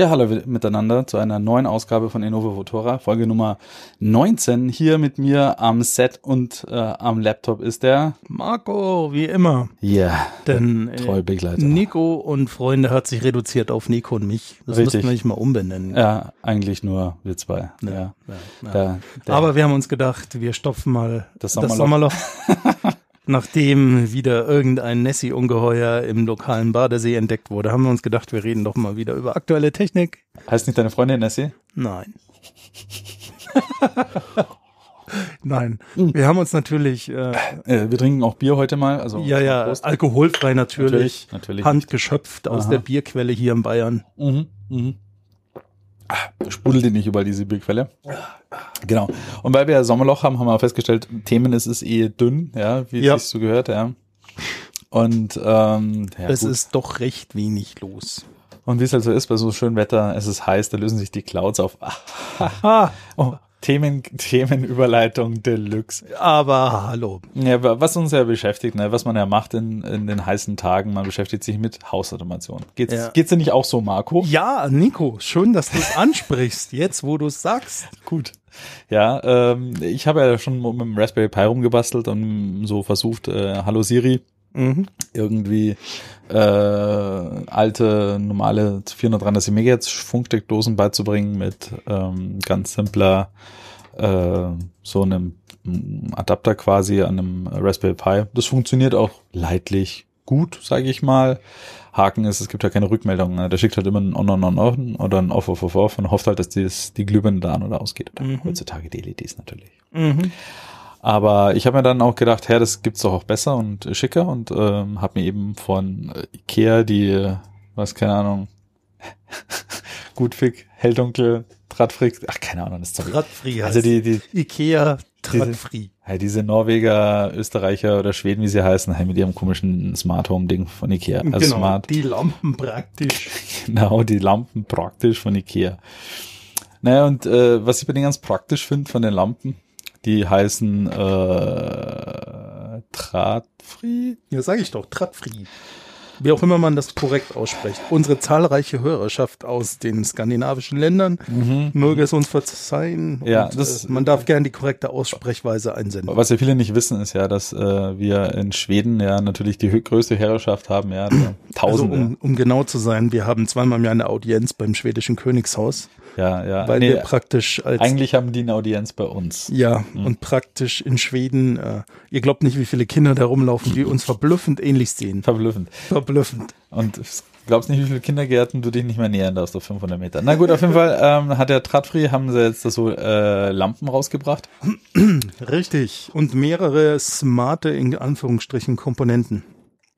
Ja, hallo miteinander zu einer neuen Ausgabe von Innova Votora, Folge Nummer 19. Hier mit mir am Set und äh, am Laptop ist der Marco, wie immer. Ja, Denn äh, treu Begleiter. Nico und Freunde hat sich reduziert auf Nico und mich. Das Richtig. müssten wir nicht mal umbenennen. Ja, eigentlich nur wir zwei. Ja. Ja, ja. Der, der, Aber wir haben uns gedacht, wir stopfen mal Das das Sommerloch. Nachdem wieder irgendein Nessie-Ungeheuer im lokalen Badesee entdeckt wurde, haben wir uns gedacht, wir reden doch mal wieder über aktuelle Technik. heißt nicht deine Freundin Nessie? Nein. Nein. Wir haben uns natürlich, äh, Äh, wir trinken auch Bier heute mal. Also ja, ja, Prost. alkoholfrei natürlich, Natürlich, natürlich. handgeschöpft aus Aha. der Bierquelle hier in Bayern. Mhm, mhm. Ah, Sprudelt die nicht überall diese Bierquelle? Genau. Und weil wir ja Sommerloch haben, haben wir auch festgestellt, Themen ist es eh dünn, ja, wie Ja. es so gehört, ja. Und ähm, ja, es gut. ist doch recht wenig los. Und wie es halt so ist, bei so schönem Wetter, es ist heiß, da lösen sich die Clouds auf. Oh, Themen, Themenüberleitung Deluxe. aber hallo. Ja, wa- was uns ja beschäftigt, ne, was man ja macht in, in den heißen Tagen, man beschäftigt sich mit Hausautomation. Geht's, Ja. geht's dir nicht auch so, Marco? Ja, Nico, schön, dass du es ansprichst, jetzt wo du es sagst. Gut. Ja, ähm, ich habe ja schon mit dem Raspberry Pi rumgebastelt und so versucht, äh, Hallo Siri Mhm. irgendwie äh, alte, normale 433 MHz Funksteckdosen beizubringen mit ähm, ganz simpler äh, so einem mm, Adapter quasi an einem Raspberry Pi. Das funktioniert auch leidlich gut, sage ich mal. Haken ist, es gibt ja keine Rückmeldung. Ne? Der schickt halt immer ein On, On, On, On oder ein Off, Off, Off, Off und hofft halt, dass dies, die Glühbirne da an oder ausgeht. Oder Mhm. Heutzutage die LEDs natürlich. Mhm. Aber ich habe mir dann auch gedacht, hey, das gibt's doch auch besser und schicker und ähm, habe mir eben von äh, Ikea die, äh, was keine Ahnung, Gutfick, Helldunkel, Tradfrick, ach keine Ahnung, das Zeug. Tradfree Also heißt die, die, Ikea Tradfree. ja, diese Norweger, Österreicher oder Schweden, wie sie heißen, halt mit ihrem komischen Smart Home Ding von Ikea. Also Genau, Smart, die Lampen praktisch. genau, die Lampen praktisch von Ikea. Naja, und äh, was ich bei denen ganz praktisch finde von den Lampen, die heißen äh, Tradfree. Ja, sage ich doch, Tradfree. Wie auch immer man das korrekt ausspricht. Unsere zahlreiche Hörerschaft aus den skandinavischen Ländern möge es uns verzeihen. Mhm. Ja, Und, das- äh, man darf gern die korrekte Aussprechweise einsenden. Was ja viele nicht wissen, ist ja, dass äh, wir in Schweden ja natürlich die größte Herrschaft haben, ja, Also Tausende. um, um genau zu sein, wir haben zweimal im Jahr eine Audienz beim schwedischen Königshaus, ja, ja. weil Nee, wir praktisch als eigentlich haben die eine Audienz bei uns. Ja, und praktisch in Schweden, äh, ihr glaubt nicht, wie viele Kinder da rumlaufen, die uns verblüffend ähnlich sehen. Verblüffend. Verblüffend. Und glaubst nicht, wie viele Kindergärten du dich nicht mehr nähern darfst auf 500 Meter. Na gut, auf jeden Fall ähm, hat der Tradfree, haben sie jetzt so äh, Lampen rausgebracht. Richtig. Und mehrere smarte, in Anführungsstrichen, Komponenten.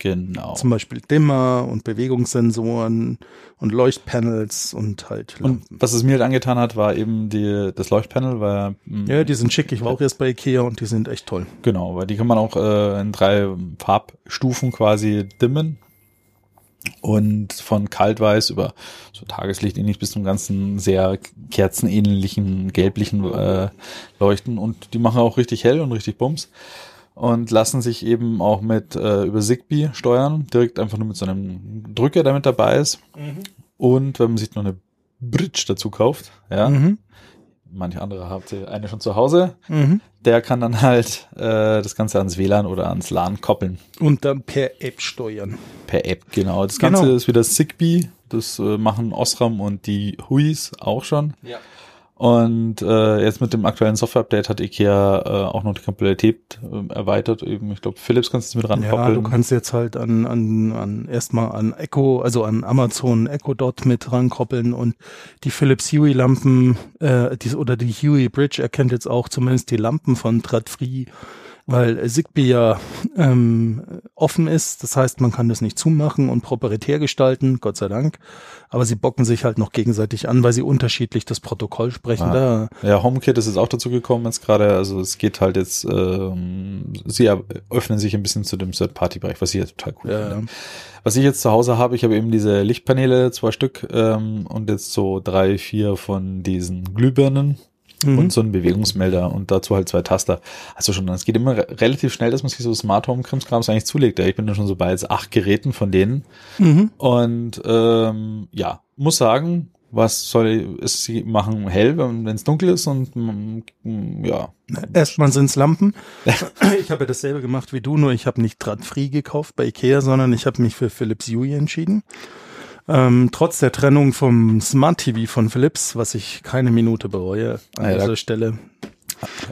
Genau. Zum Beispiel Dimmer und Bewegungssensoren und Leuchtpanels und halt Und Lampen. was es mir halt angetan hat, war eben die, das Leuchtpanel, weil mh, Ja, die sind schick. Ich war auch erst bei Ikea und die sind echt toll. Genau, weil die kann man auch äh, in drei Farbstufen quasi dimmen. Und von kaltweiß über so Tageslicht ähnlich bis zum ganzen sehr kerzenähnlichen, gelblichen äh, Leuchten. Und die machen auch richtig hell und richtig bums. Und lassen sich eben auch mit äh, über Zigbee steuern. Direkt einfach nur mit so einem Drücker, der mit dabei ist. Und wenn man sich noch eine Bridge dazu kauft, ja, Mhm. manche andere habt ihr eine schon zu Hause, Mhm. der kann dann halt äh, das Ganze ans WLAN oder ans LAN koppeln. Und dann per App steuern. Per App, genau. Das Ganze Genau. ist wieder Zigbee. Das äh, machen Osram und die Huis auch schon. Ja. Und äh, jetzt mit dem aktuellen Software-Update hat IKEA äh, auch noch die Kompatibilität äh, erweitert. Eben, ich glaube, Philips kannst du mit Ja, rankoppeln. du kannst jetzt halt an, an, an erstmal an Echo, also an Amazon Echo Dot mit rankoppeln und die Philips Hue Lampen, äh, die, oder die Hue Bridge erkennt jetzt auch zumindest die Lampen von Tradfree weil Zigbee ja ähm, offen ist. Das heißt, man kann das nicht zumachen und proprietär gestalten, Gott sei Dank. Aber sie bocken sich halt noch gegenseitig an, weil sie unterschiedlich das Protokoll sprechen. Ah. Da, Ja, HomeKit ist jetzt auch dazu gekommen jetzt gerade. Also es geht halt jetzt, ähm, sie öffnen sich ein bisschen zu dem Third-Party-Bereich, was ich jetzt total cool Ja. finde. Was ich jetzt zu Hause habe, ich habe eben diese Lichtpaneele, zwei Stück, ähm, und jetzt so drei, vier von diesen Glühbirnen Mhm. und so einen Bewegungsmelder und dazu halt zwei Taster. Also schon, es geht immer re relativ schnell, dass man sich so Smart Home Krimskrams eigentlich zulegt. Ja, ich bin da schon so bei jetzt acht Geräten von denen. Mhm. Und ähm, ja, muss sagen, was soll es sie machen? Hell, wenn es dunkel ist und mm, ja. Erstmal sind's Lampen. Ich habe ja dasselbe gemacht wie du, nur ich habe nicht Drahtfree gekauft bei Ikea, sondern ich habe mich für Philips Hue entschieden. Ähm, trotz der Trennung vom Smart TV von Philips, was ich keine Minute bereue an Ja, da- dieser Stelle.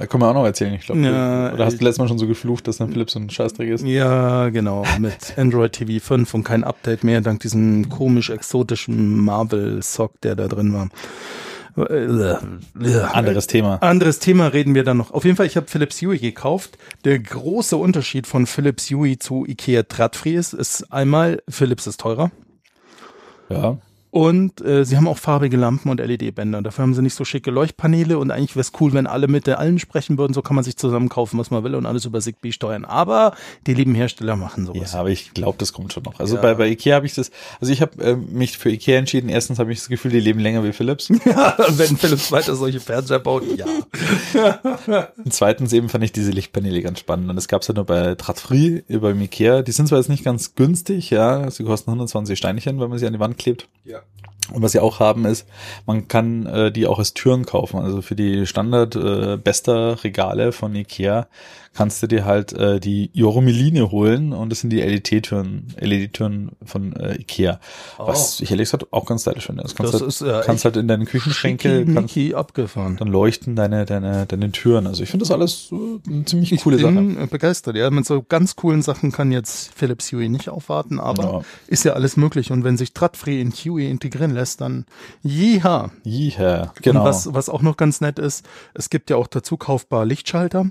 Da können wir auch noch erzählen, ich glaube. Ja, oder hast du ich- letztes Mal schon so geflucht, dass dann Philips so ein Scheißdreck ist? Ja, genau, mit Android TV 5 und kein Update mehr, dank diesem komisch exotischen Marvel-Sock, der da drin war. Äh, äh, Anderes Thema. Anderes Thema reden wir dann noch. Auf jeden Fall, ich habe Philips Hue gekauft. Der große Unterschied von Philips Hue zu Ikea Drahtfree ist, ist einmal, Philips ist teurer. Ja. Und äh, sie haben auch farbige Lampen und LED-Bänder. Dafür haben sie nicht so schicke Leuchtpaneele und eigentlich wäre es cool, wenn alle mit der allen sprechen würden. So kann man sich zusammen kaufen, was man will und alles über Zigbee steuern. Aber die lieben Hersteller machen sowas. Ja, aber ich glaube, das kommt schon noch. Also Ja. bei, bei Ikea habe ich das, also ich habe äh, mich für Ikea entschieden. Erstens habe ich das Gefühl, die leben länger wie Philips. Ja, wenn Philips weiter solche Fernseher baut, ja. Und zweitens eben fand ich diese Lichtpaneele ganz spannend. Und das gab's ja nur bei Drahtfree über Ikea. Die sind zwar jetzt nicht ganz günstig, ja, sie kosten 120 Steinchen, wenn man sie an die Wand klebt. Ja. Und was sie auch haben ist, man kann äh, die auch als Türen kaufen. Also für die Standard äh, bester Regale von Ikea kannst du dir halt äh, die Joromeline holen und das sind die LED-Türen, LED-Türen von äh, Ikea. Was ich ehrlich gesagt auch ganz stylisch finde. Das kannst, Das halt, ist, äh, kannst halt in deinen Küchenschränke, kannst, abgefahren. dann leuchten deine, deine, deine Türen. Also ich finde das alles äh, eine ziemlich coole ich Sache. bin äh, begeistert. Ja, mit so ganz coolen Sachen kann jetzt Philips Hue nicht aufwarten, aber Ja. ist ja alles möglich. Und wenn sich Drahtfree in Hue integrieren lässt, dann jiha. Yeah, genau. Und was, was auch noch ganz nett ist, es gibt ja auch dazu kaufbare Lichtschalter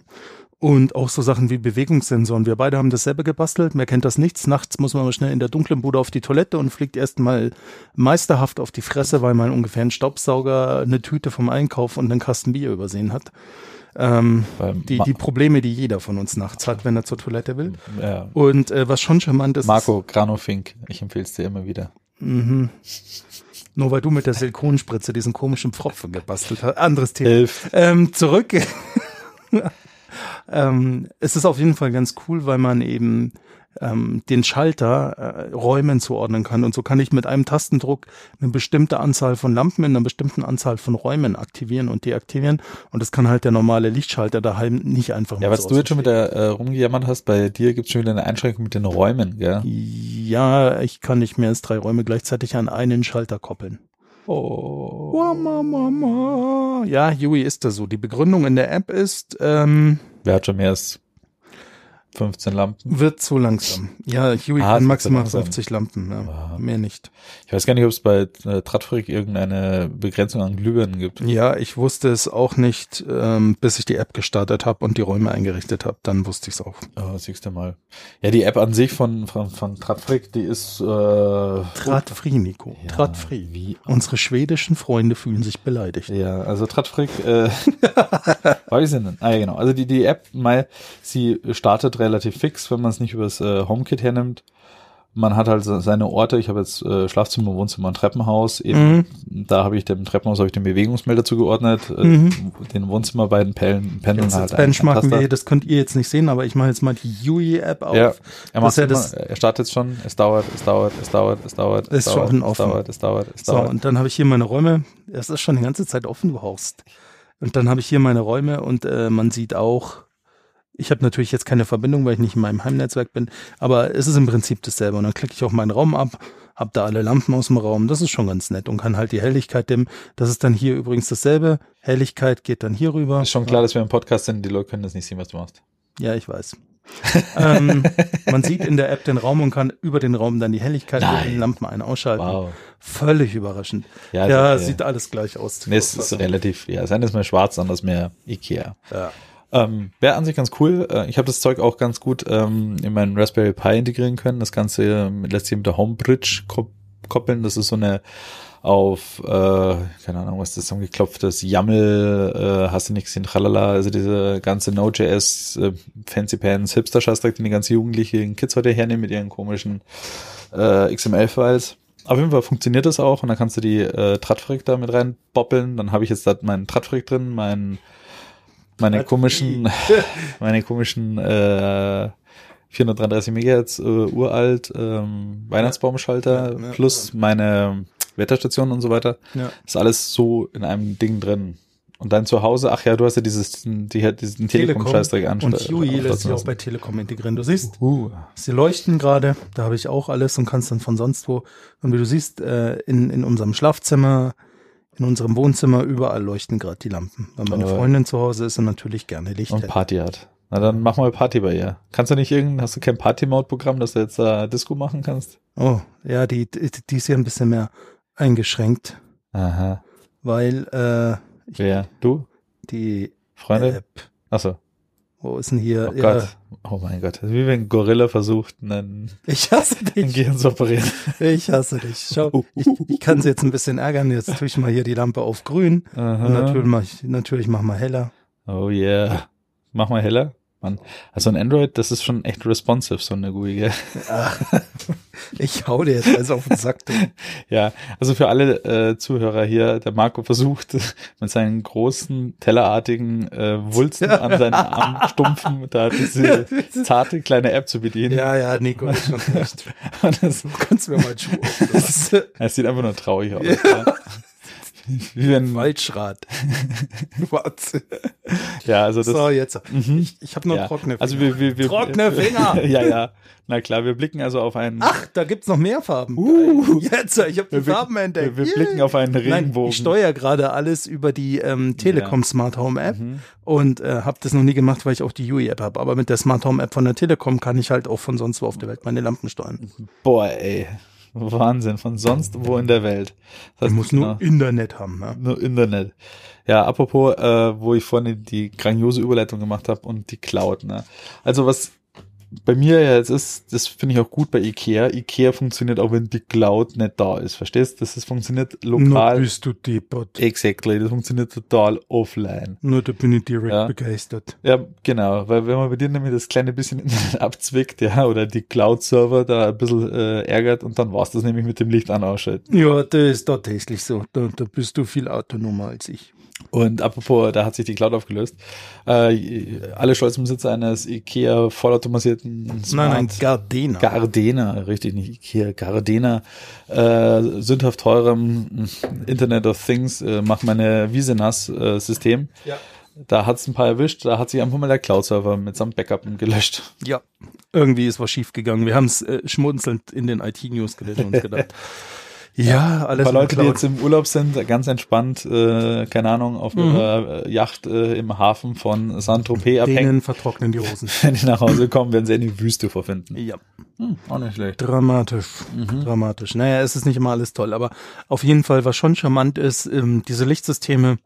und auch so Sachen wie Bewegungssensoren. Wir beide haben dasselbe gebastelt. Wer kennt das nichts? Nachts muss man mal schnell in der dunklen Bude auf die Toilette und fliegt erstmal meisterhaft auf die Fresse, weil man ungefähr einen Staubsauger, eine Tüte vom Einkauf und einen Kasten Bier übersehen hat. Ähm, die, die Probleme, die jeder von uns nachts hat, wenn er zur Toilette will. ja. Und äh, was schon charmant ist, Marco Granofink, ich empfehle es dir immer wieder. Mhm. Nur weil du mit der Silikonspritze diesen komischen Pfropfen gebastelt hast. Anderes Thema. Elf. Ähm, zurück. ähm, es ist auf jeden Fall ganz cool, weil man eben ähm, den Schalter äh, Räumen zuordnen kann. Und so kann ich mit einem Tastendruck eine bestimmte Anzahl von Lampen in einer bestimmten Anzahl von Räumen aktivieren und deaktivieren. Und das kann halt der normale Lichtschalter daheim nicht einfach Ja, mal was so du jetzt schon ausstellen. wieder äh, rumgejammert hast, bei dir gibt es schon wieder eine Einschränkung mit den Räumen, gell? Ja, ich kann nicht mehr als drei Räume gleichzeitig an einen Schalter koppeln. Oh. Oh, Mama. Ja, Yui ist da so. Die Begründung in der App ist, ähm, Wer hat schon mehr als 15 Lampen? wird zu langsam. Ja, Huey Ah, kann maximal zu langsam. 50 Lampen, ja. Ah. mehr nicht. Ich weiß gar nicht, ob es bei äh, Tradfrick irgendeine Begrenzung an Glühbirnen gibt. Ja, ich wusste es auch nicht, ähm, bis ich die App gestartet habe und die Räume eingerichtet habe. Dann wusste ich es auch. Oh, siehst du mal. Ja, die App an sich von, von, von Tradfrick, die ist äh, Drahtfree, Nico. Ja, Drahtfree. wie Unsere schwedischen Freunde fühlen sich beleidigt. Ja, also Tradfrick, äh, weiß ich nicht. Ah, ja, genau. Also die, die App, mal, sie startet relativ fix, wenn man es nicht übers äh, HomeKit hernimmt. Man hat halt so seine Orte. Ich habe jetzt äh, Schlafzimmer, Wohnzimmer und Treppenhaus. Eben, Da habe ich dem Treppenhaus habe ich den Bewegungsmelder zugeordnet. Äh, Mhm. Den Wohnzimmer beiden Pellen, Pendeln Jetzt, halt jetzt benchmarken wir, das könnt ihr jetzt nicht sehen, aber ich mache jetzt mal die Yui-App auf. Ja, er macht ja immer, das- er startet jetzt schon. Es dauert, es dauert, es dauert, es dauert, es Ist dauert, schon es offen. dauert, es dauert, es So, dauert. und dann habe ich hier meine Räume. Es ist schon die ganze Zeit offen, du Horst. Und dann habe ich hier meine Räume und äh, man sieht auch, ich habe natürlich jetzt keine Verbindung, weil ich nicht in meinem Heimnetzwerk bin, aber es ist im Prinzip dasselbe. Und dann klicke ich auch meinen Raum ab, habe da alle Lampen aus dem Raum. Das ist schon ganz nett und kann halt die Helligkeit dimmen. Das ist dann hier übrigens dasselbe. Helligkeit geht dann hier rüber. Ist schon klar, dass wir im Podcast sind. Die Leute können das nicht sehen, was du machst. Ja, ich weiß. ähm, man sieht in der App den Raum und kann über den Raum dann die Helligkeit mit Nein. den Lampen ein- ausschalten. Wow. Völlig überraschend. Ja, Ja, das, sieht alles gleich aus. Nee, es ist relativ, ja, das eine ist mehr schwarz, anders mehr Ikea. Ja. Ähm, Wäre an sich ganz cool. Äh, ich habe das Zeug auch ganz gut ähm, in meinen Raspberry Pi integrieren können. Das Ganze ähm, lässt sich mit der Homebridge kop koppeln. Das ist so eine auf, äh, keine Ahnung, was das so geklopftes YAML, äh, hast du nicht gesehen, tralala, also diese ganze Node.js, äh, Fancy Pants, Hipster-Scheißdreck, den die ganze jugendlichen Kids heute hernehmen mit ihren komischen äh, XML-Files. Auf jeden Fall funktioniert das auch und dann kannst du die äh, Tradfrick da mit reinboppeln. Dann habe ich jetzt da meinen Tradfrick drin, mein, meine komischen, meine komischen äh, 433 Megahertz äh, uralt ähm, Weihnachtsbaumschalter Ja, ja, plus meine Wetterstation und so weiter. Ja. Ist alles so in einem Ding drin. Und dann zu Hause, ach ja, du hast ja dieses, die hat diesen Telekom-Scheißdreck an. Und Huey lässt sich auch bei Telekom integrieren. Du siehst, Uh, sie leuchten gerade, da habe ich auch alles und kannst dann von sonst wo. Und wie du siehst, äh, in, in unserem Schlafzimmer, in unserem Wohnzimmer, überall leuchten gerade die Lampen. Weil meine Aber- Freundin zu Hause ist und natürlich gerne Licht und. Party hat. Na dann mach mal Party bei ihr. Kannst du nicht irgendein, hast du kein Party-Mode-Programm, dass du jetzt da Disco machen kannst? Oh, ja, die, die, die ist hier ein bisschen mehr eingeschränkt, Aha. weil äh, Wer? Du? die Freunde? App, Achso. Wo ist denn hier? Oh ja, Gott. Oh mein Gott. Wie wenn ein Gorilla versucht, einen, Ich hasse dich. Gehirn zu operieren. Ich hasse dich. Schau, ich, ich kann sie jetzt ein bisschen ärgern. Jetzt tue ich mal hier die Lampe auf grün. Und Aha. natürlich mach ich, natürlich mach mal heller. Oh yeah. Mach mal heller. Mann. Also ein Android, das ist schon echt responsive, so eine GUI, gell? Ich hau dir jetzt alles auf den Sack. Du. Ja, also für alle äh, Zuhörer hier, der Marco versucht mit seinen großen, tellerartigen äh, Wulsten an seinen Armstumpfen da diese zarte kleine App zu bedienen. Ja, ja, Nico, ist schon recht. Und das, Du kannst mir mal Schuh es sieht einfach nur traurig aus. Ja. Wie wenn, Waldschrat. Warte. ja, also das, So, jetzt. Mhm. Ich, ich habe nur ja. trockene Finger. Also wir, wir, wir, Trockene Finger. ja, ja. Na klar, wir blicken also auf einen, Ach, da gibt's noch mehr Farben. Uh. Jetzt, ich habe die Farben entdeckt. wir, wir blicken auf einen Nein, Regenbogen. ich steuere gerade alles über die ähm, Telekom Smart Home App Mhm. und äh, habe das noch nie gemacht, weil ich auch die UI App habe. Aber mit der Smart Home App von der Telekom kann ich halt auch von sonst wo auf der Welt meine Lampen steuern. Boah, ey. Wahnsinn, von sonst wo in der Welt. Das heißt, muss nur Internet haben. Ne? Nur Internet. Ja, apropos, äh, wo ich vorhin die grandiose Überleitung gemacht habe und die Cloud. Ne? Also was bei mir ja jetzt ist, das finde ich auch gut bei Ikea. Ikea funktioniert auch, wenn die Cloud nicht da ist. Verstehst? Das ist, funktioniert Nur lokal. bist du deppert. Exactly. Das funktioniert total offline. Nur da bin ich direkt Ja. begeistert. Ja, genau. Weil wenn man bei dir nämlich das kleine bisschen abzwickt, ja, oder die Cloud-Server da ein bisschen äh, ärgert und dann war's das nämlich mit dem Licht an ausschalten. Ja, das ist tatsächlich so. Da, da bist du viel autonomer als ich. Und apropos, da hat sich die Cloud aufgelöst. Äh, alle stolzen Besitzer eines IKEA vollautomatisierten Smart Nein, nein, Gardena. Gardena, richtig, nicht IKEA, Gardena, äh, sündhaft teurem Internet of Things, äh, mach meine Wiesenas-System. Ja. Da hat's ein paar erwischt, da hat sich einfach mal der Cloud-Server mit seinem Backup gelöscht. Ja, irgendwie ist was schiefgegangen. Wir haben es äh, schmunzelnd in den IT-News gelesen und uns gedacht. Ja, Ein alles paar in Leute, die jetzt im Urlaub sind, ganz entspannt, äh, keine Ahnung, auf Mhm. ihrer äh, Yacht äh, im Hafen von Saint-Tropez abhängen. Denen vertrocknen die Hosen. Wenn die nach Hause kommen, werden sie in die Wüste vorfinden. Ja, Hm, auch nicht schlecht. dramatisch, dramatisch. Naja, es ist nicht immer alles toll, aber auf jeden Fall, was schon charmant ist, ähm, diese Lichtsysteme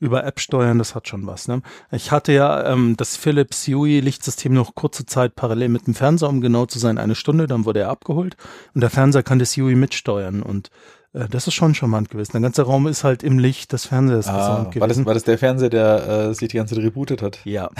über App steuern, das hat schon was. Ne? Ich hatte ja ähm, das Philips Hue Lichtsystem noch kurze Zeit parallel mit dem Fernseher, um genau zu sein, eine Stunde, dann wurde er abgeholt und der Fernseher kann das Hue mitsteuern und äh, das ist schon charmant gewesen. Der ganze Raum ist halt im Licht des Fernsehers Ah, gesamt war, das, gewesen. war das der Fernseher, der äh, sich die ganze Zeit rebootet hat? ja.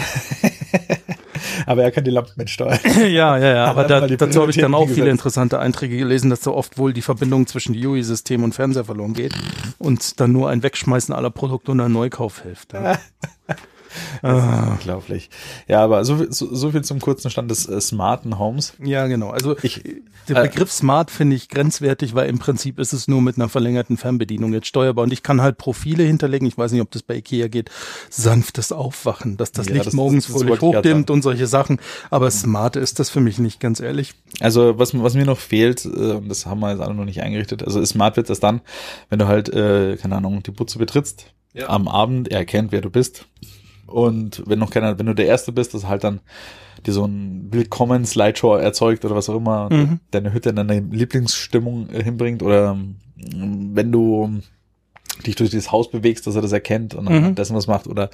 Aber er kann die Lampen mitsteuern. ja, ja, ja, aber da, dazu habe ich dann auch viele gesetzt. interessante Einträge gelesen, dass so oft wohl die Verbindung zwischen UI-System und Fernseher verloren geht und dann nur ein Wegschmeißen aller Produkte und ein Neukauf hilft. Ja. Ah, Unglaublich. Ja, aber so, viel- so, so viel zum kurzen Stand des äh, smarten Homes. ja, genau. Also Ich- der äh, Begriff Smart finde ich grenzwertig, weil im Prinzip ist es nur mit einer verlängerten Fernbedienung jetzt steuerbar und ich kann halt Profile hinterlegen. Ich weiß nicht, ob das bei Ikea geht. Sanftes Aufwachen, dass das Ja, Licht das- morgens das- das fröhlich hochdimmt und solche Sachen. Aber Smart ist das für mich nicht, ganz ehrlich. Also was, was mir noch fehlt, äh, und das haben wir jetzt alle noch nicht eingerichtet, also Smart wird das dann, wenn du halt, äh, keine Ahnung, die Butze betrittst, Ja. am Abend, er erkennt, wer du bist. Und wenn noch keiner, wenn du der Erste bist, das halt dann dir so ein Willkommen-Slideshow erzeugt oder was auch immer, Mhm. deine Hütte in deine Lieblingsstimmung hinbringt oder ähm, wenn du dich durch dieses Haus bewegst, dass er das erkennt und mhm. dessen was macht oder